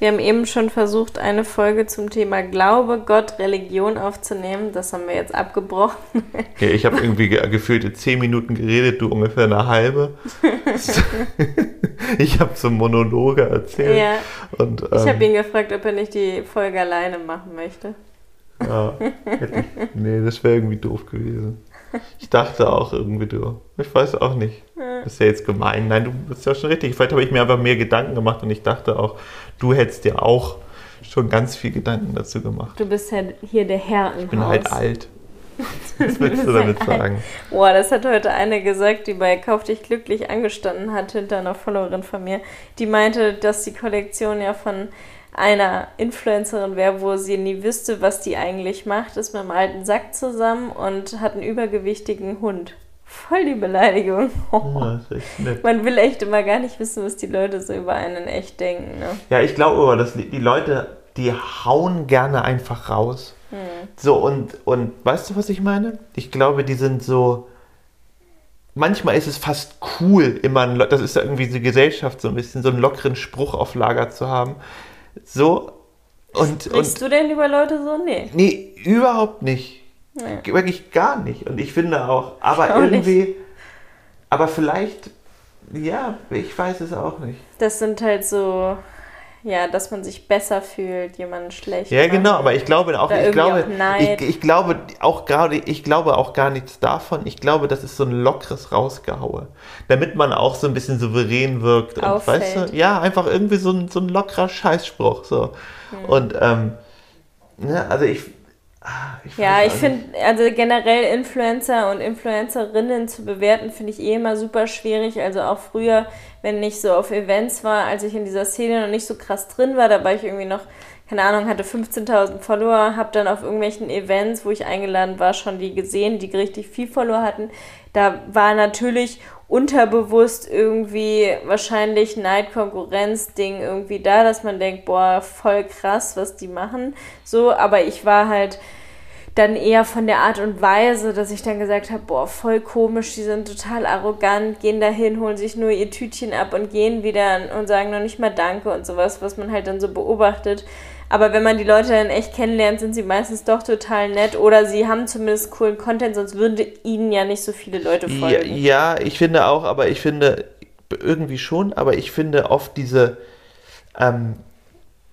Wir haben eben schon versucht, eine Folge zum Thema Glaube, Gott, Religion aufzunehmen. Das haben wir jetzt abgebrochen. Ja, ich habe irgendwie ge gefühlte zehn Minuten geredet, du ungefähr eine halbe. ich habe so Monologe erzählt. Ja. Und, Ich habe ähm, ihn gefragt, ob er nicht die Folge alleine machen möchte. ja, nee, das wäre irgendwie doof gewesen. Ich dachte auch irgendwie du. Ich weiß auch nicht. Das ist ja jetzt gemein. Nein, du bist ja schon richtig. Vielleicht habe ich mir einfach mehr Gedanken gemacht und ich dachte auch, du hättest dir auch schon ganz viel Gedanken dazu gemacht. Du bist ja hier der Herr im Ich bin Haus. halt alt. Was willst du damit sagen? Boah, das hat heute eine gesagt, die bei Kauf dich glücklich angestanden hat, hinter einer Followerin von mir. Die meinte, dass die Kollektion ja von einer Influencerin wäre, wo sie nie wüsste, was die eigentlich macht, ist mit einem alten Sack zusammen und hat einen übergewichtigen Hund. Voll die Beleidigung. Ja. Man will echt immer gar nicht wissen, was die Leute so über einen echt denken. Ne? Ja, ich glaube aber, dass die Leute, die hauen gerne einfach raus. Hm. So, und, und weißt du, was ich meine? Ich glaube, die sind so. Manchmal ist es fast cool, immer, ein, das ist ja irgendwie die Gesellschaft so ein bisschen, so einen lockeren Spruch auf Lager zu haben. So. Und, Sprichst und du denn über Leute so? Nee. nee, überhaupt nicht. Nee. Wirklich gar nicht. Und ich finde auch, aber Auch nicht. irgendwie, aber vielleicht, ja, ich weiß es auch nicht. Das sind halt so, ja, dass man sich besser fühlt, jemanden schlecht. Ja, genau, aber ich glaube auch, ich glaube, auch ich, ich glaube auch gerade, ich glaube auch gar nichts davon. Ich glaube, das ist so ein lockeres Rausgehaue, damit man auch so ein bisschen souverän wirkt. Und, Auffällt. weißt du, ja, einfach irgendwie so ein, so ein lockerer Scheißspruch. So. Hm. Und, ähm, ne, also ich, ah, ich Ja, ich finde, also generell Influencer und Influencerinnen zu bewerten, finde ich eh immer super schwierig. Also auch früher, wenn ich so auf Events war, als ich in dieser Szene noch nicht so krass drin war, da war ich irgendwie noch, keine Ahnung, hatte 15.000 Follower, habe dann auf irgendwelchen Events, wo ich eingeladen war, schon die gesehen, die richtig viel Follower hatten. Da war natürlich unterbewusst irgendwie wahrscheinlich Neid, Konkurrenz, Ding irgendwie da, dass man denkt, boah, voll krass, was die machen. So, aber ich war halt dann eher von der Art und Weise, dass ich dann gesagt habe, boah, voll komisch, die sind total arrogant, gehen dahin, holen sich nur ihr Tütchen ab und gehen wieder und sagen noch nicht mal Danke und sowas, was man halt dann so beobachtet. Aber wenn man die Leute dann echt kennenlernt, sind sie meistens doch total nett oder sie haben zumindest coolen Content, sonst würden ihnen ja nicht so viele Leute Ja, folgen. ja, ich finde auch, aber ich finde irgendwie schon, aber ich finde oft diese, ähm,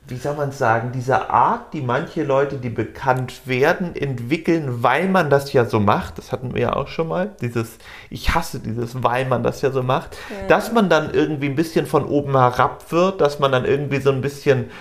wie soll man sagen, diese Art, die manche Leute, die bekannt werden, entwickeln, weil man das ja so macht, das hatten wir ja auch schon mal, dieses, ich hasse dieses, weil man das ja so macht, dass man dann irgendwie ein bisschen von oben herab wird, dass man dann irgendwie so ein bisschen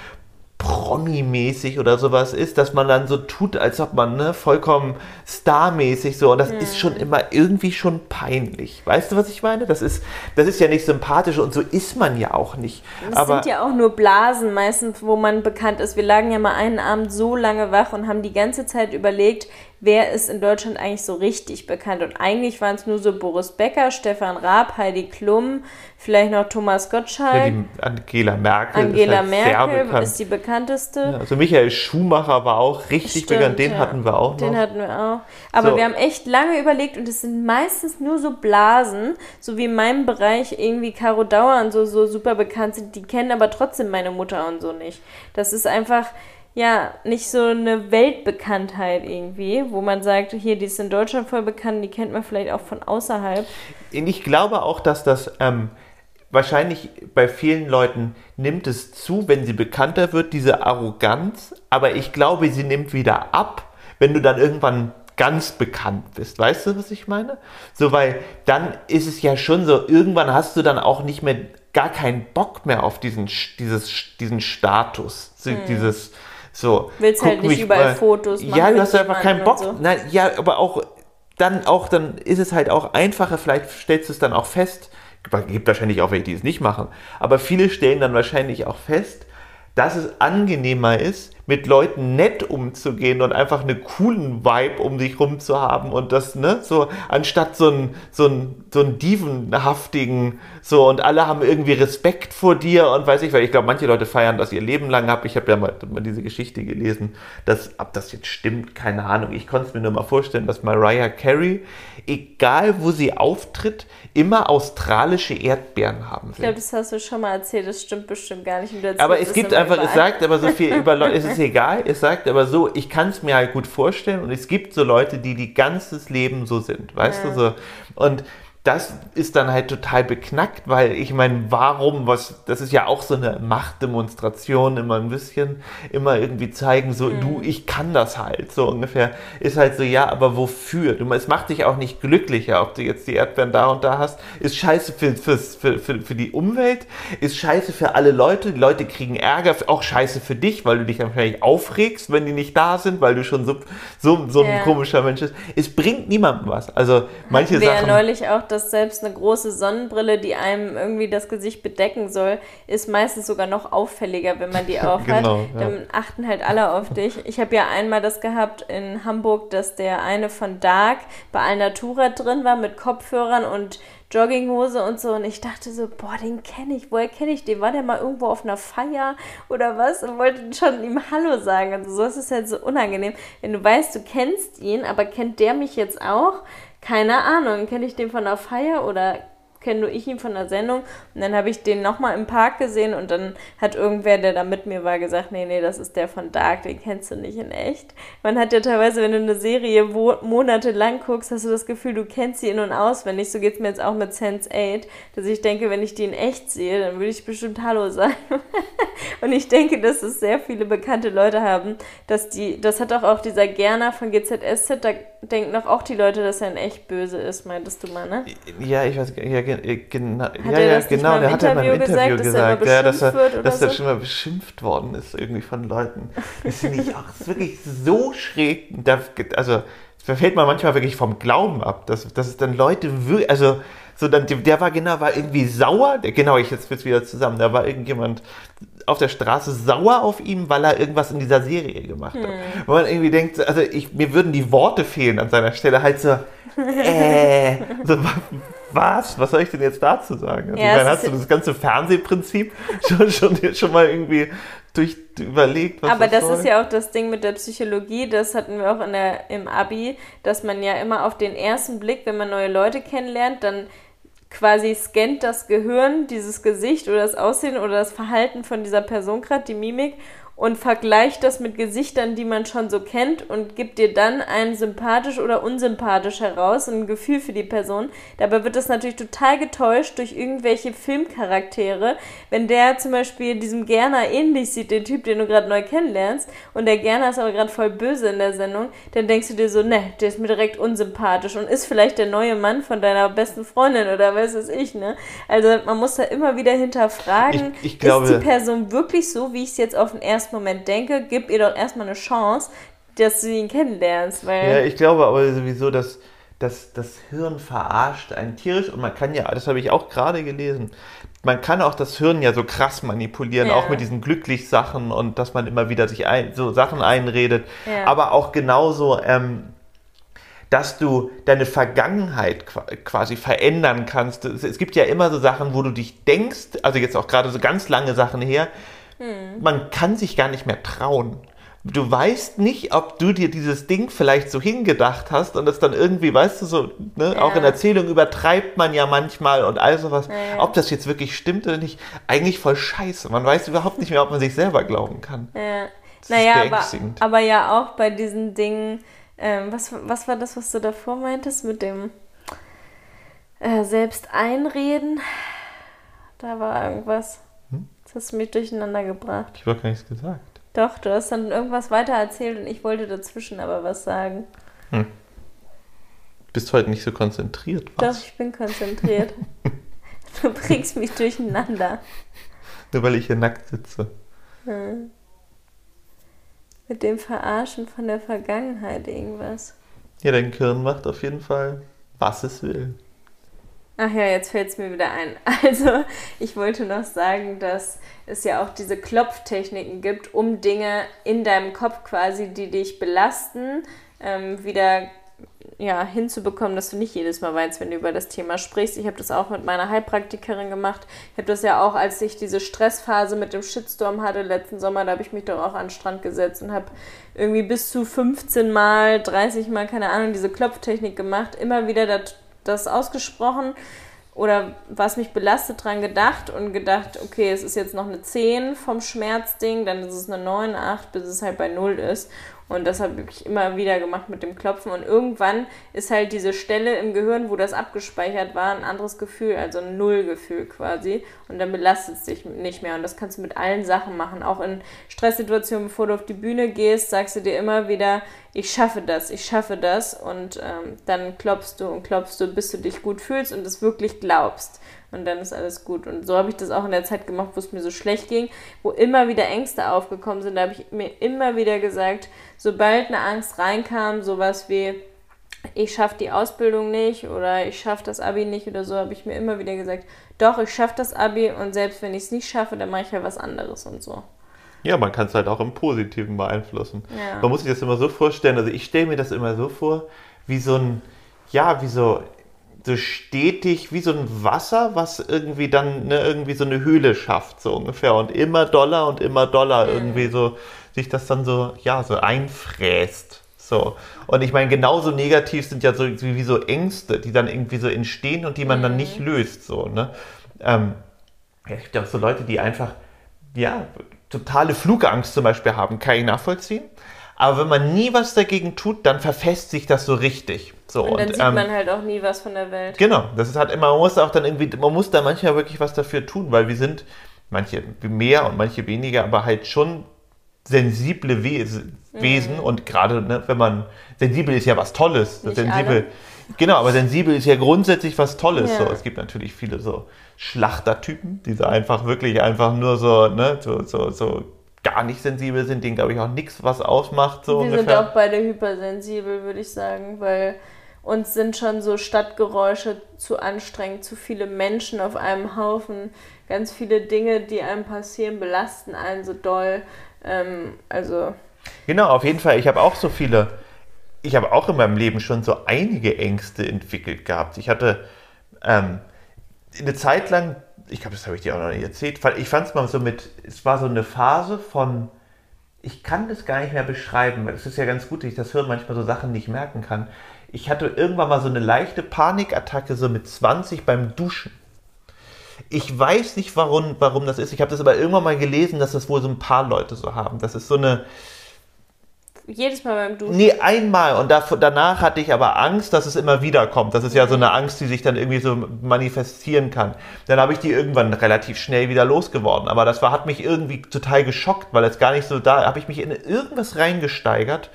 Promi-mäßig oder sowas ist, dass man dann so tut, als ob man ne, vollkommen starmäßig so und das ist schon immer irgendwie schon peinlich. Weißt du, was ich meine? Das ist, das ist ja nicht sympathisch und so ist man ja auch nicht. Das sind ja auch nur Blasen meistens, wo man bekannt ist. Wir lagen ja mal einen Abend so lange wach und haben die ganze Zeit überlegt, wer ist in Deutschland eigentlich so richtig bekannt. Und eigentlich waren es nur so Boris Becker, Stefan Raab, Heidi Klum, vielleicht noch Thomas ja, Gottschalk. die Angela Merkel Angela ist halt Merkel ist die bekannteste. Ja, also Michael Schumacher war auch richtig Stimmt, bekannt, den ja. hatten wir auch Den noch. hatten wir auch. Aber So. wir haben echt lange überlegt und es sind meistens nur so Blasen, so wie in meinem Bereich irgendwie Caro Dauer und so, so super bekannt sind. Die kennen aber trotzdem meine Mutter und so nicht. Das ist einfach, ja, nicht so eine Weltbekanntheit irgendwie, wo man sagt, hier, die ist in Deutschland voll bekannt, die kennt man vielleicht auch von außerhalb. Ich glaube auch, dass das ähm, wahrscheinlich bei vielen Leuten nimmt es zu, wenn sie bekannter wird, diese Arroganz. Aber ich glaube, sie nimmt wieder ab, wenn du dann irgendwann ganz bekannt bist. Weißt du, was ich meine? So, weil dann ist es ja schon so, irgendwann hast du dann auch nicht mehr, gar keinen Bock mehr auf diesen, dieses, diesen Status, so, dieses, so. Willst halt nicht überall Fotos machen Ja, du hast einfach keinen Bock. so. Nein, ja, aber auch dann auch, dann ist es halt auch einfacher, vielleicht stellst du es dann auch fest, gibt wahrscheinlich auch welche, die es nicht machen, aber viele stellen dann wahrscheinlich auch fest, dass es angenehmer ist, mit Leuten nett umzugehen und einfach einen coolen Vibe um sich rum zu haben und das, ne, so, anstatt so ein, so ein, so ein dievenhaftigen, so, und alle haben irgendwie Respekt vor dir und weiß ich, weil ich glaube, manche Leute feiern das ihr Leben lang ab. Ich habe ja mal, mal, diese Geschichte gelesen, dass, ob das jetzt stimmt, keine Ahnung. Ich konnte es mir nur mal vorstellen, dass Mariah Carey, egal wo sie auftritt, immer australische Erdbeeren haben will. Ich glaube, das hast du schon mal erzählt, das stimmt bestimmt gar nicht. Aber es gibt einfach, es sagt aber so viel über Leute, egal, es sagt aber so, ich kann es mir halt gut vorstellen und es gibt so Leute, die die ganzes Leben so sind, weißt ja. du so. Und das ist dann halt total beknackt, weil ich meine, warum, was, das ist ja auch so eine Machtdemonstration, immer ein bisschen, immer irgendwie zeigen, so, mhm. du, ich kann das halt, so ungefähr, ist halt so, ja, aber wofür? Du, es macht dich auch nicht glücklicher, ob du jetzt die Erdbeeren da und da hast, ist scheiße für, für, für, für, für die Umwelt, ist scheiße für alle Leute, die Leute kriegen Ärger, auch scheiße für dich, weil du dich dann vielleicht aufregst, wenn die nicht da sind, weil du schon so, so, so ein komischer Mensch bist. Es bringt niemandem was. Also, manche Sachen. Ja neulich auch dass selbst eine große Sonnenbrille, die einem irgendwie das Gesicht bedecken soll, ist meistens sogar noch auffälliger, wenn man die aufhat. genau, ja. Dann achten halt alle auf dich. Ich habe ja einmal das gehabt in Hamburg, dass der eine von Dark bei Alnatura drin war mit Kopfhörern und Jogginghose und so. Und ich dachte so, boah, den kenne ich. Woher kenne ich den? War der mal irgendwo auf einer Feier oder was? Und wollte schon ihm Hallo sagen. Also so ist es halt so unangenehm. Wenn du weißt, du kennst ihn, aber kennt der mich jetzt auch? Keine Ahnung, kenne ich den von der Feier oder kenne nur ich ihn von der Sendung. Und dann habe ich den nochmal im Park gesehen und dann hat irgendwer, der da mit mir war, gesagt, nee, nee, das ist der von Dark, den kennst du nicht in echt. Man hat ja teilweise, wenn du eine Serie monatelang guckst, hast du das Gefühl, du kennst sie in- und auswendig. So geht es mir jetzt auch mit Sense8, dass ich denke, wenn ich die in echt sehe, dann würde ich bestimmt Hallo sagen. und ich denke, dass es sehr viele bekannte Leute haben, dass die, das hat auch, auch dieser Gerner von GZSZ, da denken doch auch die Leute, dass er in echt böse ist, meintest du mal, ne? Ja, ich weiß, ja, genau, ja, ja, genau, der hat ja mal im Interview gesagt, gesagt dass er, ja, dass er, dass er so? schon mal beschimpft worden ist, irgendwie von Leuten. Das finde ich auch wirklich so schräg. Da, also, es verfällt man manchmal wirklich vom Glauben ab, dass, dass es dann Leute wirklich, also, so dann, der war genau, war irgendwie sauer, der, genau, ich jetzt wieder zusammen, da war irgendjemand auf der Straße sauer auf ihn, weil er irgendwas in dieser Serie gemacht hat. Hm. Wo man irgendwie denkt, also ich, mir würden die Worte fehlen an seiner Stelle, halt so, äh, so, was? Was soll ich denn jetzt dazu sagen? Also, ja, meine, hast du das ganze Fernsehprinzip schon, schon, schon mal irgendwie durch überlegt, was Aber das, das ist ja auch das Ding mit der Psychologie, das hatten wir auch in der, im Abi, dass man ja immer auf den ersten Blick, wenn man neue Leute kennenlernt, dann quasi scannt das Gehirn dieses Gesicht oder das Aussehen oder das Verhalten von dieser Person gerade, die Mimik, und vergleicht das mit Gesichtern, die man schon so kennt und gibt dir dann ein sympathisch oder unsympathisch heraus, ein Gefühl für die Person. Dabei wird das natürlich total getäuscht durch irgendwelche Filmcharaktere. Wenn der zum Beispiel diesem Gerner ähnlich sieht, den Typ, den du gerade neu kennenlernst, und der Gerner ist aber gerade voll böse in der Sendung, dann denkst du dir so, ne, der ist mir direkt unsympathisch und ist vielleicht der neue Mann von deiner besten Freundin oder was weiß ich, ne? Also man muss da immer wieder hinterfragen, ich, ich glaube, ist die Person wirklich so, wie ich es jetzt auf den ersten ersten Moment denke, gib ihr doch erstmal eine Chance, dass du ihn kennenlernst. Weil ja, ich glaube aber sowieso, dass, dass das Hirn verarscht einen tierisch und man kann ja, das habe ich auch gerade gelesen, man kann auch das Hirn ja so krass manipulieren, ja. auch mit diesen Glücklich-Sachen und dass man immer wieder sich ein, so Sachen einredet, ja. aber auch genauso, ähm, dass du deine Vergangenheit quasi verändern kannst. Es gibt ja immer so Sachen, wo du dich denkst, also jetzt auch gerade so ganz lange Sachen her, hm. Man kann sich gar nicht mehr trauen. Du weißt nicht, ob du dir dieses Ding vielleicht so hingedacht hast und es dann irgendwie, weißt du, so, ne, ja. auch in Erzählung übertreibt man ja manchmal und all sowas. Ja. Ob das jetzt wirklich stimmt oder nicht, eigentlich voll scheiße. Man weiß überhaupt nicht mehr, ob man sich selber glauben kann. Ja. naja, aber, aber ja auch bei diesen Dingen, ähm, was, was war das, was du davor meintest mit dem äh, Selbst einreden? Da war irgendwas. Hast du mich durcheinander gebracht. Ich habe gar nichts gesagt. Doch, du hast dann irgendwas weiter erzählt und ich wollte dazwischen aber was sagen. Hm. Bist heute nicht so konzentriert, was? Doch, ich bin konzentriert. du bringst mich durcheinander. Nur weil ich hier nackt sitze. Hm. Mit dem Verarschen von der Vergangenheit irgendwas. Ja, dein Gehirn macht auf jeden Fall, was es will. Ach ja, jetzt fällt es mir wieder ein. Also, ich wollte noch sagen, dass es ja auch diese Klopftechniken gibt, um Dinge in deinem Kopf quasi, die dich belasten, ähm, wieder ja, hinzubekommen, dass du nicht jedes Mal weinst, wenn du über das Thema sprichst. Ich habe das auch mit meiner Heilpraktikerin gemacht. Ich habe das ja auch, als ich diese Stressphase mit dem Shitstorm hatte letzten Sommer, da habe ich mich doch auch an den Strand gesetzt und habe irgendwie bis zu 15 Mal, 30 Mal, keine Ahnung, diese Klopftechnik gemacht, immer wieder das, das ausgesprochen oder was mich belastet dran gedacht und gedacht, okay, es ist jetzt noch eine 10 vom Schmerzding, dann ist es eine 9, 8, bis es halt bei 0 ist. Und das habe ich immer wieder gemacht mit dem Klopfen. Und irgendwann ist halt diese Stelle im Gehirn, wo das abgespeichert war, ein anderes Gefühl, also ein Nullgefühl quasi. Und dann belastet es dich nicht mehr. Und das kannst du mit allen Sachen machen. Auch in Stresssituationen, bevor du auf die Bühne gehst, sagst du dir immer wieder, ich schaffe das, ich schaffe das. Und ähm, dann klopfst du und klopfst du, bis du dich gut fühlst und es wirklich glaubst und dann ist alles gut. Und so habe ich das auch in der Zeit gemacht, wo es mir so schlecht ging, wo immer wieder Ängste aufgekommen sind. Da habe ich mir immer wieder gesagt, sobald eine Angst reinkam, sowas wie ich schaffe die Ausbildung nicht oder ich schaffe das Abi nicht oder so, habe ich mir immer wieder gesagt, doch, ich schaffe das Abi und selbst wenn ich es nicht schaffe, dann mache ich ja was anderes und so. Ja, man kann es halt auch im Positiven beeinflussen. Ja. Man muss sich das immer so vorstellen, also ich stelle mir das immer so vor, wie so ein, ja, wie so so stetig wie so ein Wasser, was irgendwie dann ne, irgendwie so eine Höhle schafft, so ungefähr. Und immer doller und immer doller mhm. irgendwie so sich das dann so, ja, so einfräst. So. Und ich meine, genauso negativ sind ja so wie so Ängste, die dann irgendwie so entstehen und die man mhm. dann nicht löst. So, ne? Ähm, es gibt ja auch so Leute, die einfach, ja, totale Flugangst zum Beispiel haben, kann ich nachvollziehen. Aber wenn man nie was dagegen tut, dann verfestigt sich das so richtig. So, und dann und, sieht ähm, man halt auch nie was von der Welt. Genau, das ist halt immer, man muss auch dann irgendwie, man muss da manchmal wirklich was dafür tun, weil wir sind, manche mehr und manche weniger, aber halt schon sensible Wesen. Mhm. Und gerade, ne, wenn man, sensibel ist ja was Tolles. Nicht sensibel, alle. Genau, aber sensibel ist ja grundsätzlich was Tolles. Ja. So. Es gibt natürlich viele so Schlachtertypen, die so einfach wirklich einfach nur so, ne, so, so, so gar nicht sensibel sind, denen glaube ich auch nichts was ausmacht. So Wir ungefähr. sind auch beide hypersensibel, würde ich sagen, weil uns sind schon so Stadtgeräusche zu anstrengend, zu viele Menschen auf einem Haufen, ganz viele Dinge, die einem passieren, belasten einen so doll. Ähm, also. Genau, auf jeden Fall. Ich habe auch so viele, ich habe auch in meinem Leben schon so einige Ängste entwickelt gehabt. Ich hatte ähm, eine Zeit lang ich glaube, das habe ich dir auch noch nicht erzählt, ich fand es mal so mit, es war so eine Phase von, ich kann das gar nicht mehr beschreiben, es ist ja ganz gut, dass ich das Hirn manchmal so Sachen nicht merken kann. Ich hatte irgendwann mal so eine leichte Panikattacke, so mit 20 beim Duschen. Ich weiß nicht, warum, warum das ist. Ich habe das aber irgendwann mal gelesen, dass das wohl so ein paar Leute so haben. Das ist so eine, jedes Mal beim Duschen? Nee, einmal. Und da, danach hatte ich aber Angst, dass es immer wieder kommt. Das ist ja so eine Angst, die sich dann irgendwie so manifestieren kann. Dann habe ich die irgendwann relativ schnell wieder losgeworden. Aber das war, hat mich irgendwie total geschockt, weil es gar nicht so da, habe ich mich in irgendwas reingesteigert.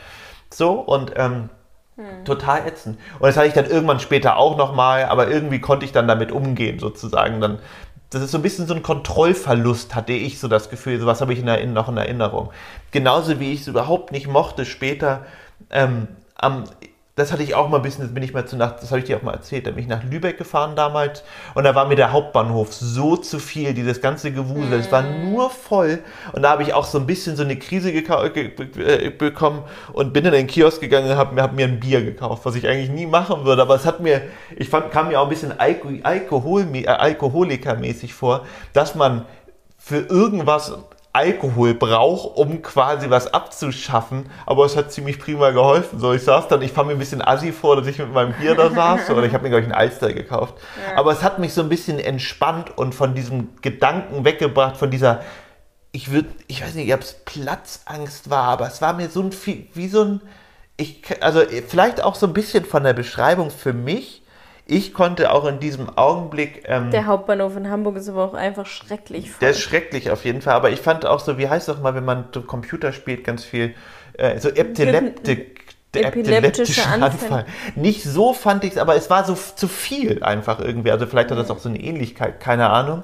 So und ähm, hm. total ätzend. Und das hatte ich dann irgendwann später auch nochmal, aber irgendwie konnte ich dann damit umgehen, sozusagen. Dann das ist so ein bisschen so ein Kontrollverlust, hatte ich so das Gefühl. So was habe ich in der, noch in Erinnerung. Genauso wie ich es überhaupt nicht mochte, später ähm, am das hatte ich auch mal ein bisschen, das bin ich mal zu Nacht, das habe ich dir auch mal erzählt, da bin ich nach Lübeck gefahren damals und da war mir der Hauptbahnhof so zu viel, dieses ganze Gewusel, es war mhm. nur voll und da habe ich auch so ein bisschen so eine Krise äh, bekommen und bin in den Kiosk gegangen und habe hab mir ein Bier gekauft, was ich eigentlich nie machen würde, aber es hat mir, ich fand, kam mir auch ein bisschen Alkohol, äh, Alkoholikermäßig vor, dass man für irgendwas Alkohol brauche, um quasi was abzuschaffen, aber es hat ziemlich prima geholfen. So, ich saß dann, ich fand mir ein bisschen assi vor, dass ich mit meinem Bier da saß, oder ich habe mir, glaube ich, einen Alster gekauft. Ja. Aber es hat mich so ein bisschen entspannt und von diesem Gedanken weggebracht, von dieser, ich würde, ich weiß nicht, ob es Platzangst war, aber es war mir so ein, wie so ein, ich, also vielleicht auch so ein bisschen von der Beschreibung für mich, ich konnte auch in diesem Augenblick. Ähm, der Hauptbahnhof in Hamburg ist aber auch einfach schrecklich. Voll. Der ist schrecklich auf jeden Fall. Aber ich fand auch so, wie heißt es doch mal, wenn man Computer spielt, ganz viel äh, so Epileptik. Der epileptische Anfall. Anfall. Nicht so fand ich es, aber es war so zu viel einfach irgendwie. Also vielleicht hat das auch so eine Ähnlichkeit, keine Ahnung.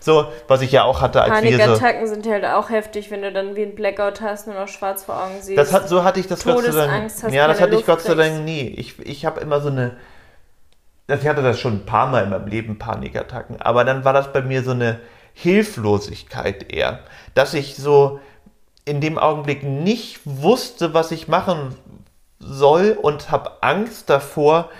So, was ich ja auch hatte als Panikattacken so, sind halt auch heftig, wenn du dann wie ein Blackout hast und noch schwarz vor Augen siehst. Das hat, so hatte ich das Gott sei Dank. Ja, das hatte Luft ich Gott sei Dank nie. Ich, ich habe immer so eine also ich hatte das schon ein paar Mal in meinem Leben, Panikattacken, aber dann war das bei mir so eine Hilflosigkeit eher, dass ich so in dem Augenblick nicht wusste, was ich machen soll und habe Angst davor,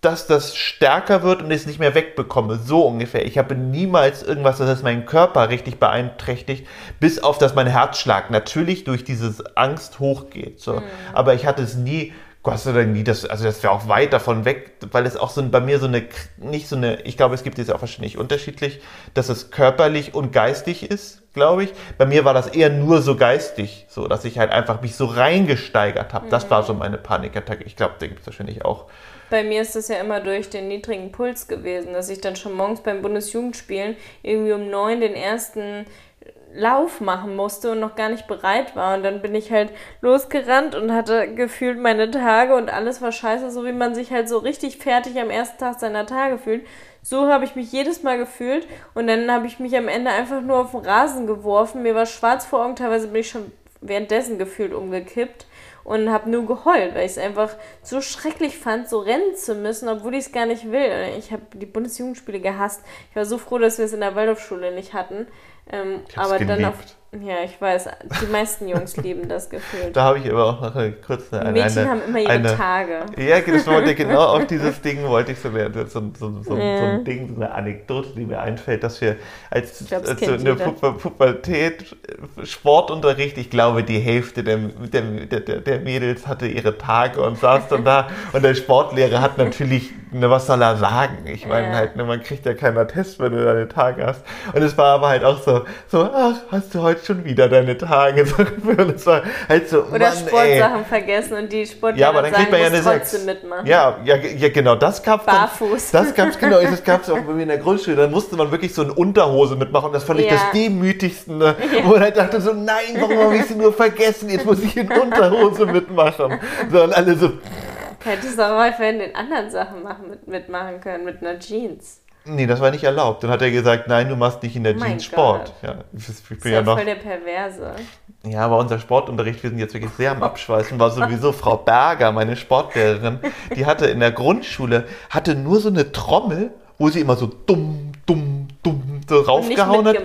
dass das stärker wird und ich es nicht mehr wegbekomme. So ungefähr. Ich habe niemals irgendwas, das meinen Körper richtig beeinträchtigt, bis auf dass mein Herzschlag natürlich durch diese Angst hochgeht. So. Mhm. Aber ich hatte es nie Gott sei Dank nie, das, also das wäre auch weit davon weg, weil es auch so bei mir so eine, nicht so eine, ich glaube, es gibt es auch wahrscheinlich unterschiedlich, dass es körperlich und geistig ist, glaube ich. Bei mir war das eher nur so geistig, so, dass ich halt einfach mich so reingesteigert habe. Mhm. Das war so meine Panikattacke. Ich glaube, da gibt es wahrscheinlich auch. Bei mir ist das ja immer durch den niedrigen Puls gewesen, dass ich dann schon morgens beim Bundesjugendspielen irgendwie um neun den ersten Lauf machen musste und noch gar nicht bereit war. Und dann bin ich halt losgerannt und hatte gefühlt meine Tage und alles war scheiße, so wie man sich halt so richtig fertig am ersten Tag seiner Tage fühlt. So habe ich mich jedes Mal gefühlt und dann habe ich mich am Ende einfach nur auf den Rasen geworfen. Mir war schwarz vor Augen, teilweise bin ich schon währenddessen gefühlt umgekippt und habe nur geheult, weil ich es einfach so schrecklich fand, so rennen zu müssen, obwohl ich es gar nicht will. Ich habe die Bundesjugendspiele gehasst. Ich war so froh, dass wir es in der Waldorfschule nicht hatten. Ähm, aber geliebt. dann auf. Ja, ich weiß, die meisten Jungs lieben das Gefühl. Da habe ich aber auch noch eine kurze. Eine, Mädchen eine, haben immer ihre eine, Tage. Ja, das wollte genau auf dieses Ding wollte ich so lernen. So, so, so, ja. so, ein Ding, so eine Anekdote, die mir einfällt, dass wir als, glaub, als so in der Pubertät Sportunterricht, ich glaube, die Hälfte der, der, der, der Mädels hatte ihre Tage und saß dann da und der Sportlehrer hat natürlich, ne, was soll er sagen? Ich meine ja. halt, ne, man kriegt ja keinen Test, wenn du deine Tage hast. Und es war aber halt auch so, so, ach, hast du heute schon wieder deine Tage? es war halt so, Oder Mann, Sportsachen ey. vergessen und die Sportlehrer ja, aber dann sagen, kriegt man ja eine trotzdem 6. mitmachen. Ja, ja, ja, genau, das gab's Barfuß. Dann, das gab's, genau, das gab's auch bei mir in der Grundschule. Dann musste man wirklich so eine Unterhose mitmachen und das fand ich ja. das demütigste, ne? wo man halt dachte so, nein, warum habe ich sie nur vergessen? Jetzt muss ich in Unterhose mitmachen. So, und alle so... Hättest du auch mal für den anderen Sachen machen, mit, mitmachen können, mit einer Jeans. Nee, das war nicht erlaubt. Dann hat er gesagt, nein, du machst nicht in der oh Jeans Sport. Ja, ich, ich bin das ist ja, ja noch, voll der Perverse. Ja, aber unser Sportunterricht, wir sind jetzt wirklich sehr am Abschweißen, war sowieso Frau Berger, meine Sportlehrerin, die hatte in der Grundschule, hatte nur so eine Trommel, wo sie immer so dumm, dumm, dumm so raufgehauen hat.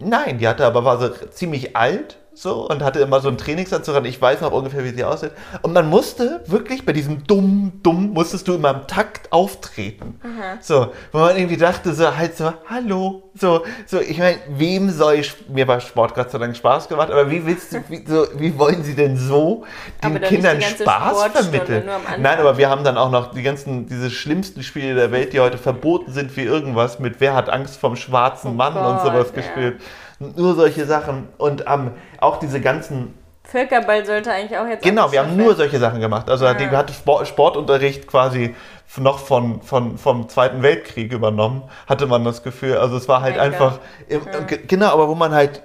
Nein, die hatte aber, war so ziemlich alt so und hatte immer so einen Trainingsanzug an. Ich weiß noch ungefähr, wie sie aussieht. Und man musste wirklich bei diesem dumm, dumm, musstest du immer im Takt auftreten. Aha. So, wo man irgendwie dachte, so halt so, hallo. So, so ich meine, wem soll ich, mir war Sport Gott sei Dank Spaß gemacht, aber wie willst du, wie, so, wie wollen sie denn so den Kindern Spaß vermitteln? Nein, aber wir haben dann auch noch die ganzen, diese schlimmsten Spiele der Welt, die heute verboten sind wie irgendwas mit Wer hat Angst vom schwarzen oh Mann Gott, und sowas ja. gespielt. Nur solche Sachen. Und ähm, auch diese ganzen Völkerball sollte eigentlich auch jetzt. Genau, wir haben nur solche Sachen gemacht. Also ja. die hatte Sportunterricht quasi noch von, von, vom Zweiten Weltkrieg übernommen, hatte man das Gefühl. Also es war halt Mega. einfach. Im, ja. Genau, aber wo man halt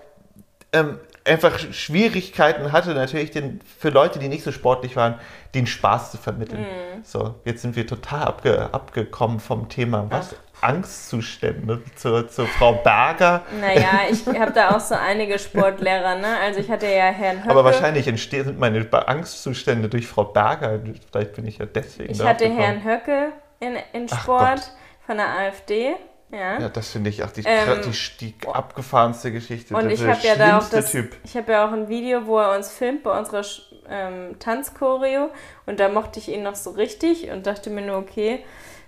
ähm, einfach Schwierigkeiten hatte, natürlich den, für Leute, die nicht so sportlich waren, den Spaß zu vermitteln. Mhm. So, jetzt sind wir total abge, abgekommen vom Thema. Was? Ach. Angstzustände zu, zu Frau Berger. Naja, ich habe da auch so einige Sportlehrer, ne? Also ich hatte ja Herrn Höcke. Aber wahrscheinlich entstehen sind meine Angstzustände durch Frau Berger. Vielleicht bin ich ja deswegen. Ich hatte Herrn Höcke in, in Sport von der AfD. Ja, ja das finde ich auch die, ähm, die, die, abgefahrenste Geschichte. Und ich habe ja da auch das, typ. ich habe ja auch ein Video, wo er uns filmt bei unserer ähm, Tanzchoreo und da mochte ich ihn noch so richtig und dachte mir nur, okay,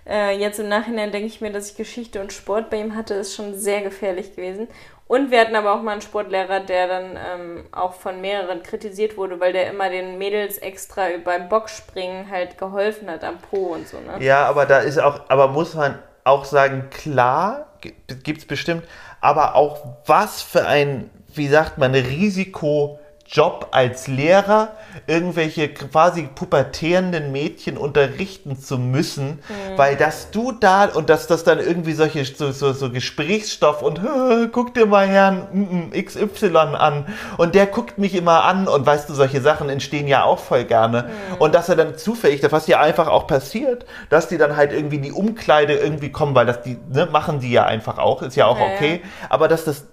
äh, jetzt im Nachhinein denke ich mir, dass ich Geschichte und Sport bei ihm hatte, ist schon sehr gefährlich gewesen. Und wir hatten aber auch mal einen Sportlehrer, der dann ähm, auch von mehreren kritisiert wurde, weil der immer den Mädels extra beim Boxspringen halt geholfen hat am Po und so. Ne? Ja, aber da ist auch, aber muss man auch sagen, klar, gibt es bestimmt, aber auch was für ein, wie sagt man, Risiko Job als Lehrer, irgendwelche quasi pubertierenden Mädchen unterrichten zu müssen, mhm. weil dass du da und dass das dann irgendwie solche so, so, so Gesprächsstoff und guck dir mal Herrn XY an und der guckt mich immer an und weißt du, solche Sachen entstehen ja auch voll gerne mhm. und dass er dann zufällig, was ja einfach auch passiert, dass die dann halt irgendwie in die Umkleide irgendwie kommen, weil das die ne, machen die ja einfach auch, ist ja auch okay, aber dass das